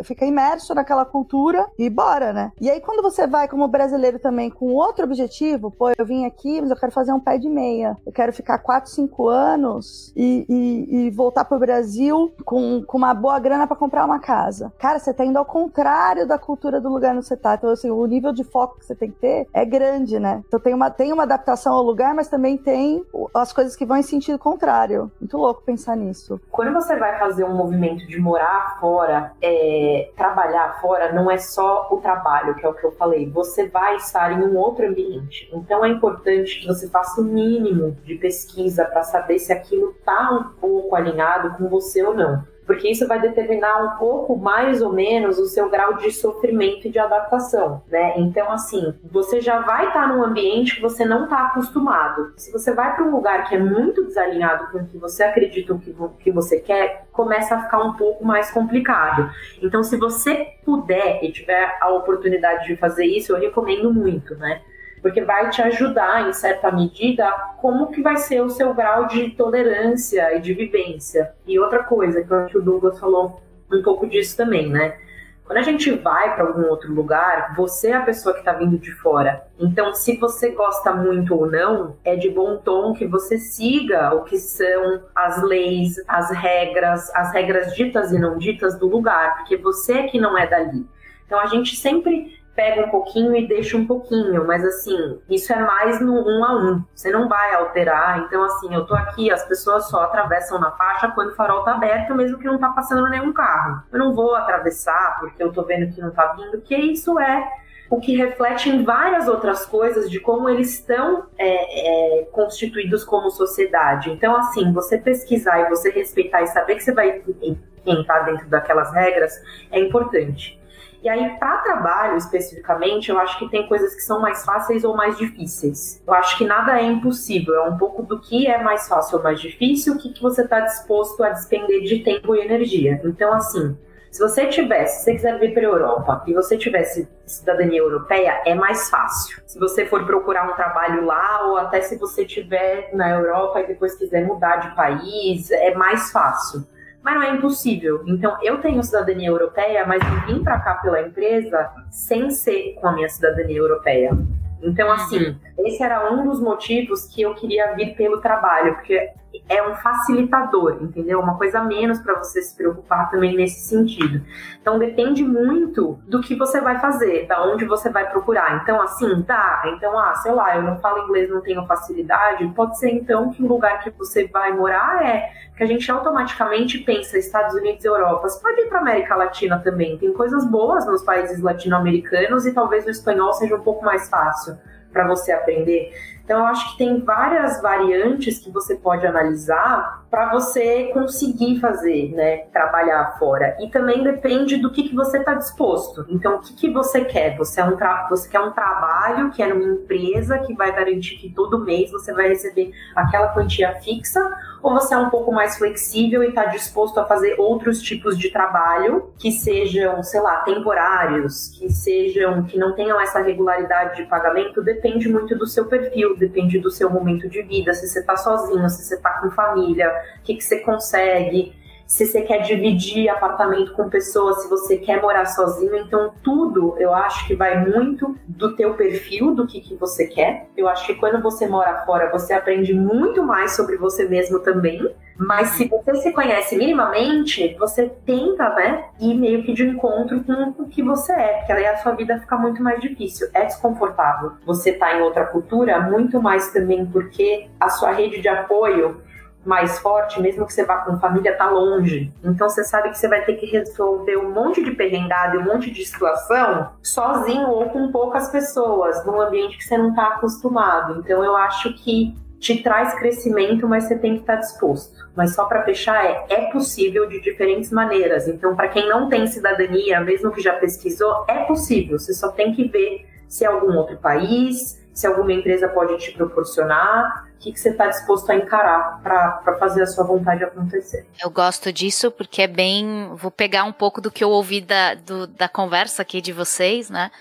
fica imerso naquela cultura e bora, né? E aí quando você vai como brasileiro também com outro objetivo, pô, eu vim aqui, mas eu quero fazer um pé de meia. Eu quero ficar 4, 5 anos e, e, e voltar pro Brasil com, com uma boa grana para comprar uma casa. Cara, você tá indo ao contrário da cultura do lugar onde você tá. Então, assim, o nível de foco que você tem que ter é grande, né? Então tem uma, tem uma adaptação ao lugar, mas também tem as coisas que vão em sentido contrário. Muito louco pensar nisso. Quando você vai fazer um movimento de morar fora, é, trabalhar fora, não é só o trabalho, que é o que eu falei. Você vai estar em um outro ambiente. Então é importante que você faça o mínimo de pesquisa para saber se aquilo está um pouco alinhado com você ou não porque isso vai determinar um pouco mais ou menos o seu grau de sofrimento e de adaptação, né? Então, assim, você já vai estar num ambiente que você não está acostumado. Se você vai para um lugar que é muito desalinhado com o que você acredita que, que você quer, começa a ficar um pouco mais complicado. Então, se você puder e tiver a oportunidade de fazer isso, eu recomendo muito, né? Porque vai te ajudar, em certa medida, como que vai ser o seu grau de tolerância e de vivência. E outra coisa, que eu acho que o Douglas falou um pouco disso também, né? Quando a gente vai para algum outro lugar, você é a pessoa que está vindo de fora. Então, se você gosta muito ou não, é de bom tom que você siga o que são as leis, as regras, as regras ditas e não ditas do lugar, porque você é que não é dali. Então, a gente sempre pega um pouquinho e deixa um pouquinho, mas assim, isso é mais no um a um. Você não vai alterar. Então, assim, eu tô aqui, as pessoas só atravessam na faixa quando o farol tá aberto, mesmo que não tá passando nenhum carro. Eu não vou atravessar porque eu tô vendo que não tá vindo, que isso é o que reflete em várias outras coisas de como eles estão é, é, constituídos como sociedade. Então, assim, você pesquisar e você respeitar e saber que você vai entrar dentro daquelas regras é importante. E aí, para trabalho especificamente, eu acho que tem coisas que são mais fáceis ou mais difíceis. Eu acho que nada é impossível, é um pouco do que é mais fácil ou mais difícil, o que, que você está disposto a despender de tempo e energia. Então, assim, se você tivesse, se você quiser vir para a Europa e você tivesse cidadania europeia, é mais fácil. Se você for procurar um trabalho lá, ou até se você estiver na Europa e depois quiser mudar de país, é mais fácil mas não é impossível. Então, eu tenho cidadania europeia, mas eu vim para cá pela empresa sem ser com a minha cidadania europeia. Então, assim, esse era um dos motivos que eu queria vir pelo trabalho, porque é um facilitador, entendeu? Uma coisa a menos para você se preocupar também nesse sentido. Então depende muito do que você vai fazer, da onde você vai procurar. Então assim, tá, então ah, sei lá, eu não falo inglês, não tenho facilidade, pode ser então que o lugar que você vai morar é que a gente automaticamente pensa Estados Unidos e Europa. Você pode ir para América Latina também, tem coisas boas nos países latino-americanos e talvez o espanhol seja um pouco mais fácil para você aprender. Então, eu acho que tem várias variantes que você pode analisar para você conseguir fazer, né, trabalhar fora. E também depende do que, que você está disposto. Então, o que, que você quer? Você, é um você quer um trabalho que é numa empresa que vai garantir que todo mês você vai receber aquela quantia fixa? Ou você é um pouco mais flexível e está disposto a fazer outros tipos de trabalho que sejam, sei lá, temporários, que sejam, que não tenham essa regularidade de pagamento? Depende muito do seu perfil depende do seu momento de vida, se você está sozinho, se você está com família, o que, que você consegue, se você quer dividir apartamento com pessoas, se você quer morar sozinho. Então, tudo eu acho que vai muito do teu perfil, do que, que você quer. Eu acho que quando você mora fora, você aprende muito mais sobre você mesmo também. Mas se você se conhece minimamente, você tenta, né, ir meio que de encontro com o que você é, porque aí a sua vida fica muito mais difícil. É desconfortável você tá em outra cultura, muito mais também porque a sua rede de apoio mais forte, mesmo que você vá com família, tá longe. Então você sabe que você vai ter que resolver um monte de perrengada um monte de situação sozinho ou com poucas pessoas, num ambiente que você não tá acostumado. Então eu acho que te traz crescimento, mas você tem que estar disposto. Mas só para fechar é, é possível de diferentes maneiras. Então, para quem não tem cidadania, mesmo que já pesquisou, é possível. Você só tem que ver se é algum outro país, se alguma empresa pode te proporcionar, que, que você está disposto a encarar para fazer a sua vontade acontecer. Eu gosto disso porque é bem. Vou pegar um pouco do que eu ouvi da, do, da conversa aqui de vocês, né?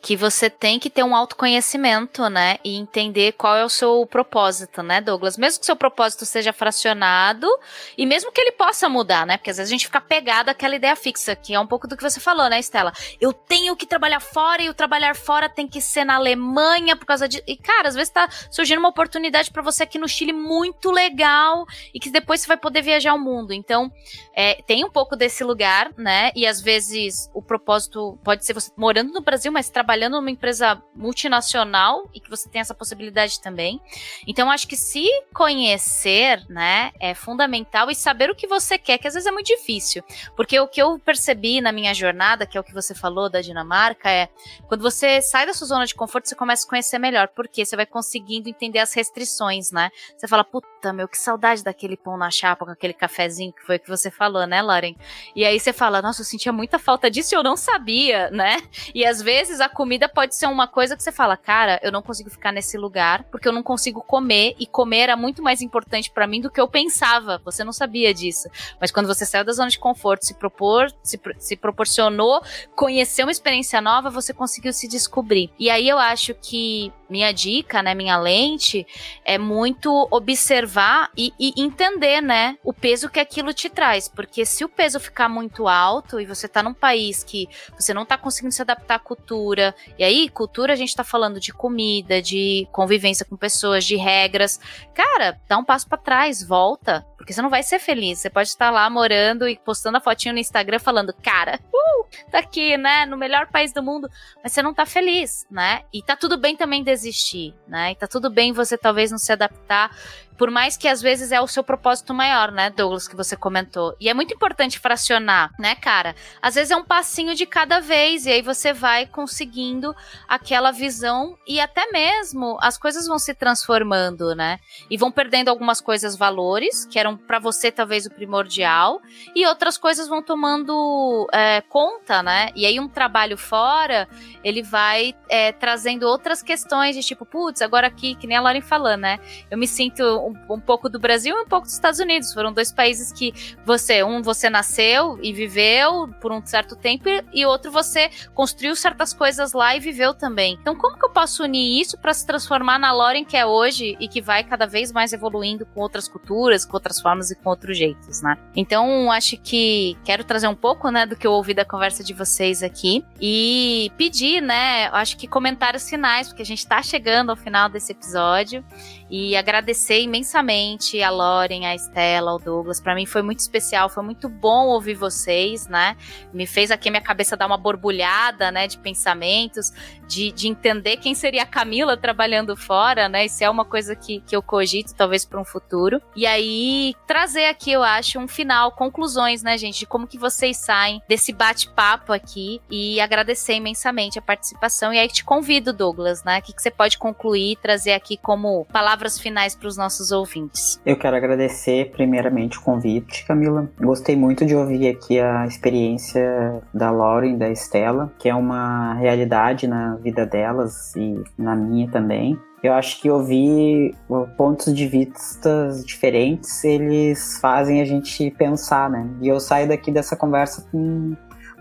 Que você tem que ter um autoconhecimento, né? E entender qual é o seu propósito, né, Douglas? Mesmo que seu propósito seja fracionado e mesmo que ele possa mudar, né? Porque às vezes a gente fica pegado àquela ideia fixa, que é um pouco do que você falou, né, Estela? Eu tenho que trabalhar fora e o trabalhar fora tem que ser na Alemanha por causa de. E, cara, às vezes tá surgindo uma oportunidade para você aqui no Chile muito legal e que depois você vai poder viajar o mundo. Então, é, tem um pouco desse lugar, né? E às vezes o propósito pode ser você morando no Brasil, mas trabalhando trabalhando numa empresa multinacional e que você tem essa possibilidade também. Então, acho que se conhecer, né, é fundamental e saber o que você quer, que às vezes é muito difícil. Porque o que eu percebi na minha jornada, que é o que você falou da Dinamarca, é quando você sai da sua zona de conforto, você começa a conhecer melhor, porque você vai conseguindo entender as restrições, né? Você fala, puta, meu, que saudade daquele pão na chapa com aquele cafezinho que foi o que você falou, né, Lauren? E aí você fala, nossa, eu sentia muita falta disso e eu não sabia, né? E às vezes a comida pode ser uma coisa que você fala, cara, eu não consigo ficar nesse lugar porque eu não consigo comer e comer era muito mais importante para mim do que eu pensava. Você não sabia disso. Mas quando você saiu da zona de conforto, se propor, se, se proporcionou conhecer uma experiência nova, você conseguiu se descobrir. E aí eu acho que minha dica, né, minha lente, é muito observar e, e, entender, né, o peso que aquilo te traz. Porque se o peso ficar muito alto e você tá num país que você não tá conseguindo se adaptar à cultura, e aí, cultura a gente tá falando de comida, de convivência com pessoas, de regras. Cara, dá um passo para trás, volta, porque você não vai ser feliz. Você pode estar lá morando e postando a fotinho no Instagram falando, cara, uh, tá aqui, né, no melhor país do mundo, mas você não tá feliz, né? E tá tudo bem também desistir, né? E tá tudo bem você talvez não se adaptar, por mais que às vezes é o seu propósito maior, né, Douglas, que você comentou. E é muito importante fracionar, né, cara? Às vezes é um passinho de cada vez e aí você vai conseguindo aquela visão e até mesmo as coisas vão se transformando, né? E vão perdendo algumas coisas valores que eram para você talvez o primordial e outras coisas vão tomando é, conta, né? E aí um trabalho fora ele vai é, trazendo outras questões de tipo, putz, agora aqui, que nem a Lauren falando, né? Eu me sinto um, um, pouco do Brasil e um pouco dos Estados Unidos. Foram dois países que você, um você nasceu e viveu por um certo tempo e outro você construiu certas coisas lá e viveu também. Então, como que eu posso unir isso para se transformar na Lauren que é hoje e que vai cada vez mais evoluindo com outras culturas, com outras formas e com outros jeitos, né? Então, acho que quero trazer um pouco, né, do que eu ouvi da conversa de vocês aqui e pedir, né, acho que comentários finais, porque a gente tá chegando ao final desse episódio e agradecer imensamente a Loren, a Estela, o Douglas. Para mim foi muito especial, foi muito bom ouvir vocês, né? Me fez aqui minha cabeça dar uma borbulhada, né, de pensamentos, de, de entender quem seria a Camila trabalhando fora, né? Isso é uma coisa que, que eu cogito, talvez para um futuro. E aí trazer aqui, eu acho, um final, conclusões, né, gente, de como que vocês saem desse bate-papo aqui e agradecer imensamente a participação. E aí te convido, Douglas, né? O que, que você pode concluir, trazer aqui como palavra palavras finais para os nossos ouvintes. Eu quero agradecer primeiramente o convite, Camila. Gostei muito de ouvir aqui a experiência da Lauren e da Estela, que é uma realidade na vida delas e na minha também. Eu acho que ouvir pontos de vista diferentes, eles fazem a gente pensar, né? E eu saio daqui dessa conversa com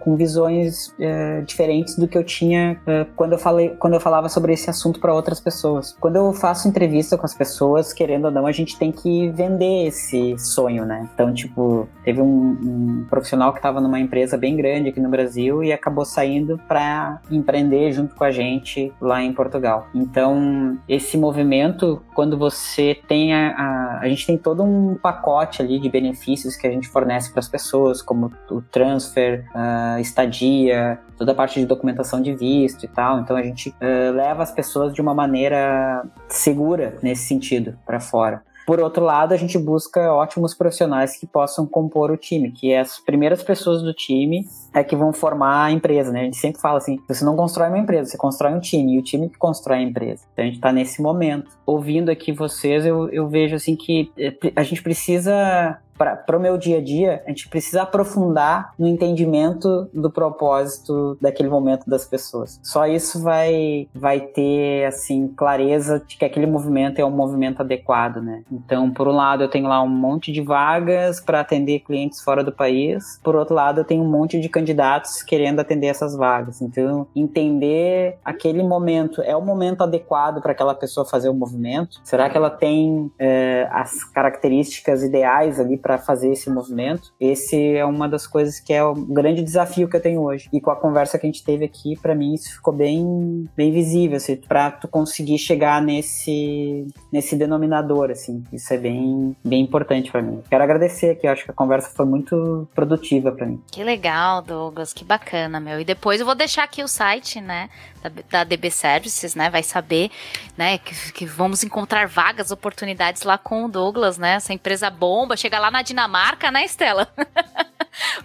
com visões é, diferentes do que eu tinha é, quando, eu falei, quando eu falava sobre esse assunto para outras pessoas. Quando eu faço entrevista com as pessoas, querendo ou não, a gente tem que vender esse sonho, né? Então, tipo, teve um, um profissional que estava numa empresa bem grande aqui no Brasil e acabou saindo para empreender junto com a gente lá em Portugal. Então, esse movimento, quando você tem a, a, a gente tem todo um pacote ali de benefícios que a gente fornece para as pessoas, como o transfer, uh, estadia, toda a parte de documentação de visto e tal. Então a gente uh, leva as pessoas de uma maneira segura nesse sentido para fora. Por outro lado, a gente busca ótimos profissionais que possam compor o time, que é as primeiras pessoas do time é que vão formar a empresa, né? A gente sempre fala assim, você não constrói uma empresa, você constrói um time, e o time que constrói a empresa. Então a gente está nesse momento. Ouvindo aqui vocês, eu, eu vejo assim que eh, a gente precisa para o meu dia a dia, a gente precisa aprofundar no entendimento do propósito daquele momento das pessoas. Só isso vai, vai ter, assim, clareza de que aquele movimento é um movimento adequado, né? Então, por um lado, eu tenho lá um monte de vagas para atender clientes fora do país, por outro lado, eu tenho um monte de candidatos querendo atender essas vagas. Então, entender aquele momento, é o momento adequado para aquela pessoa fazer o movimento? Será que ela tem é, as características ideais ali para fazer esse movimento. Esse é uma das coisas que é o grande desafio que eu tenho hoje. E com a conversa que a gente teve aqui, para mim isso ficou bem, bem visível, assim, para tu conseguir chegar nesse, nesse denominador, assim. Isso é bem, bem importante para mim. Quero agradecer aqui, acho que a conversa foi muito produtiva para mim. Que legal, Douglas, que bacana, meu. E depois eu vou deixar aqui o site, né, da, da DB Services, né, vai saber, né, que, que vamos encontrar vagas, oportunidades lá com o Douglas, né, essa empresa bomba, chega lá na Dinamarca, né, Estela? *laughs*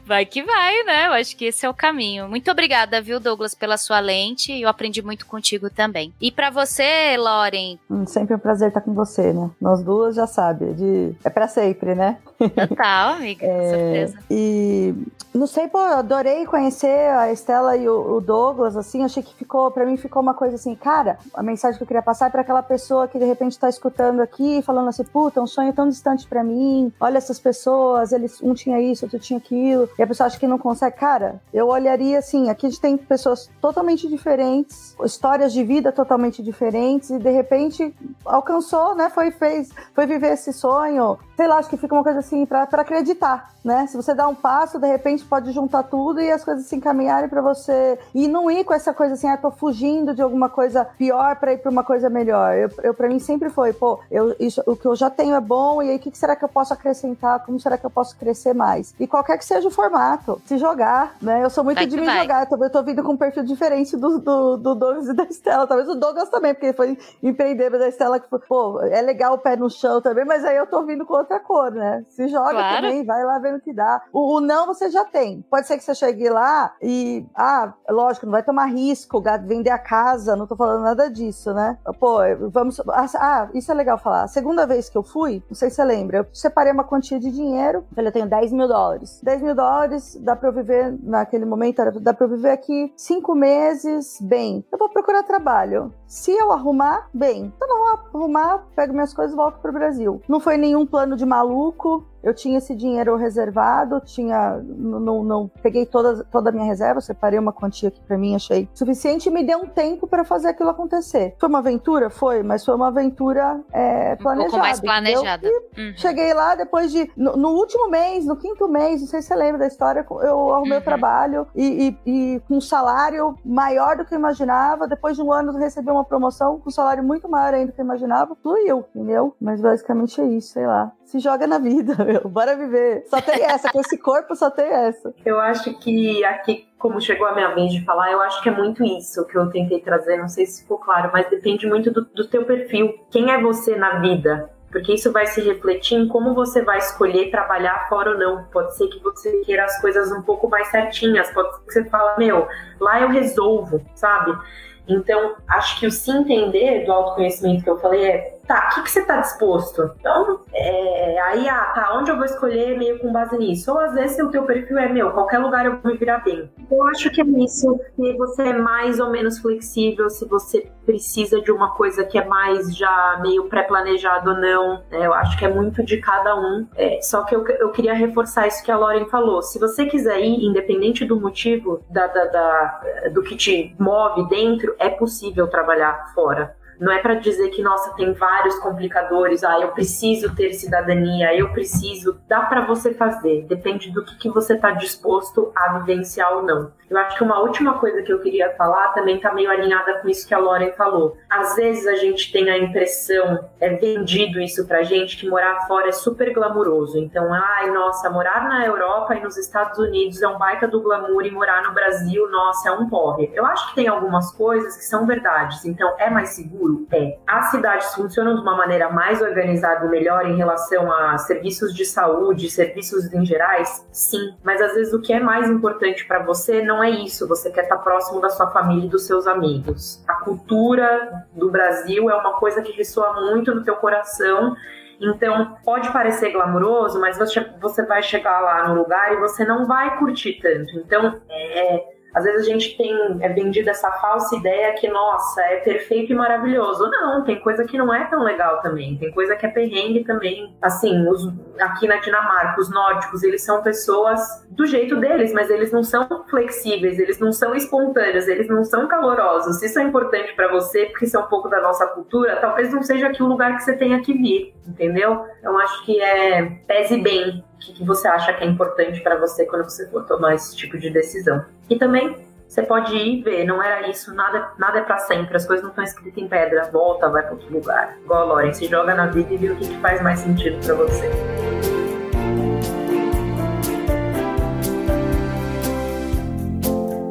vai que vai, né? Eu acho que esse é o caminho. Muito obrigada, viu, Douglas, pela sua lente. Eu aprendi muito contigo também. E para você, Lauren? Hum, sempre um prazer estar com você, né? Nós duas já sabe, é de... é para sempre, né? Total, amiga, com *laughs* é... certeza. E não sei, pô, eu adorei conhecer a Estela e o, Douglas, assim, achei que ficou, para mim ficou uma coisa assim, cara, a mensagem que eu queria passar é para aquela pessoa que de repente tá escutando aqui, falando assim, puta, um sonho tão distante para mim, olha essas pessoas, eles, um tinha isso, outro tinha aquilo, e a pessoa acha que não consegue. Cara, eu olharia assim, aqui a gente tem pessoas totalmente diferentes, histórias de vida totalmente diferentes, e de repente alcançou, né, foi, fez, foi viver esse sonho, sei lá, acho que fica uma coisa assim, para acreditar, né, se você dá um passo, de repente pode juntar tudo e as coisas se encaminharem para você. E não ir com essa coisa assim, ah, tô fugindo de alguma coisa pior para ir para uma coisa melhor. Eu, eu para mim sempre foi, pô, eu, isso, o que eu já tenho é bom, e aí o que, que será que eu posso acrescentar? Como será que eu posso crescer mais? E qualquer que seja o formato, se jogar, né? Eu sou muito vai de me vai. jogar, eu tô, eu tô vindo com um perfil diferente do, do, do Douglas e da Estela. Talvez o Douglas também, porque foi empreender, mas a Estela que foi, pô, é legal o pé no chão também, mas aí eu tô vindo com outra cor, né? Se joga claro. também, vai lá vendo o que dá. O, o não você já tem. Pode ser que você chegue lá e, ah, lógico, não vai tomar risco, vender a casa, não tô falando nada disso, né? Pô, vamos. Ah, isso é legal falar. A segunda vez que eu fui, não sei se você lembra, eu separei uma quantia de dinheiro, falei, eu tenho 10 mil dólares. 10 mil dólares, dá pra eu viver, naquele momento, dá pra eu viver aqui cinco meses, bem. Eu vou procurar trabalho. Se eu arrumar, bem. Se eu não arrumar, pego minhas coisas e volto pro Brasil. Não foi nenhum plano de maluco, eu tinha esse dinheiro reservado, tinha não, não peguei toda, toda a minha reserva, separei uma quantia que para mim achei suficiente e me deu um tempo para fazer aquilo acontecer. Foi uma aventura, foi, mas foi uma aventura é, planejada. Um pouco mais planejada. Uhum. Cheguei lá depois de no, no, último mês, no quinto mês, não sei se você lembra da história, eu arrumei uhum. o trabalho e, e, e, com um salário maior do que eu imaginava. Depois de um ano eu recebi uma promoção com um salário muito maior ainda do que eu imaginava. Fluiu, entendeu? Mas basicamente é isso, sei lá se joga na vida, meu. Bora viver. Só tem essa, com esse corpo só tem essa. Eu acho que aqui, como chegou a minha vez de falar, eu acho que é muito isso que eu tentei trazer. Não sei se ficou claro, mas depende muito do, do teu perfil. Quem é você na vida? porque isso vai se refletir em como você vai escolher trabalhar fora ou não. Pode ser que você queira as coisas um pouco mais certinhas, pode ser que você fala, meu, lá eu resolvo, sabe? Então, acho que o se entender do autoconhecimento que eu falei é tá, o que, que você tá disposto? Então, é, aí, ah, tá, onde eu vou escolher meio com base nisso? Ou às vezes o teu perfil é, meu, qualquer lugar eu vou me virar bem. Eu acho que é isso, se você é mais ou menos flexível, se você precisa de uma coisa que é mais já meio pré-planejado ou não, é, eu acho que é muito de cada um. É, só que eu, eu queria reforçar isso que a Lauren falou. Se você quiser ir, independente do motivo da, da, da do que te move dentro, é possível trabalhar fora. Não é para dizer que, nossa, tem vários complicadores, ah, eu preciso ter cidadania, eu preciso. Dá para você fazer, depende do que, que você está disposto a vivenciar ou não. Eu acho que uma última coisa que eu queria falar também tá meio alinhada com isso que a Lauren falou. Às vezes a gente tem a impressão, é vendido isso pra gente, que morar fora é super glamuroso. Então, ai, nossa, morar na Europa e nos Estados Unidos é um baita do glamour e morar no Brasil, nossa, é um porre. Eu acho que tem algumas coisas que são verdades. Então, é mais seguro? É. As cidades funcionam de uma maneira mais organizada e melhor em relação a serviços de saúde, serviços em gerais? Sim. Mas às vezes o que é mais importante para você não é isso. Você quer estar próximo da sua família e dos seus amigos. A cultura do Brasil é uma coisa que ressoa muito no teu coração então, pode parecer glamuroso, mas você vai chegar lá no lugar e você não vai curtir tanto. Então, é, às vezes a gente tem é vendida essa falsa ideia que, nossa, é perfeito e maravilhoso. Não, tem coisa que não é tão legal também. Tem coisa que é perrengue também. Assim, os, aqui na Dinamarca, os nórdicos, eles são pessoas do jeito deles, mas eles não são flexíveis, eles não são espontâneos, eles não são calorosos. Se isso é importante para você, porque isso é um pouco da nossa cultura, talvez não seja aqui o lugar que você tenha que vir, entendeu? Eu acho que é pese bem que, que você acha que é importante para você quando você for tomar esse tipo de decisão. E também você pode ir ver, não era isso, nada, nada é para sempre, as coisas não estão escritas em pedra, volta, vai para outro lugar. Igual a Lauren, se joga na vida e vê o que, que faz mais sentido para você.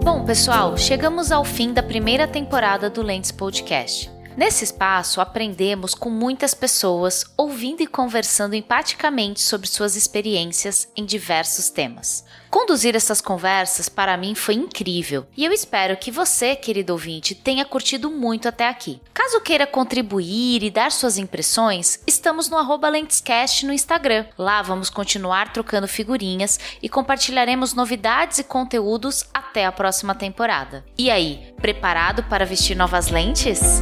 Bom, pessoal, chegamos ao fim da primeira temporada do Lentes Podcast. Nesse espaço, aprendemos com muitas pessoas, ouvindo e conversando empaticamente sobre suas experiências em diversos temas. Conduzir essas conversas para mim foi incrível e eu espero que você, querido ouvinte, tenha curtido muito até aqui. Caso queira contribuir e dar suas impressões, estamos no Lentescast no Instagram. Lá vamos continuar trocando figurinhas e compartilharemos novidades e conteúdos até a próxima temporada. E aí, preparado para vestir novas lentes?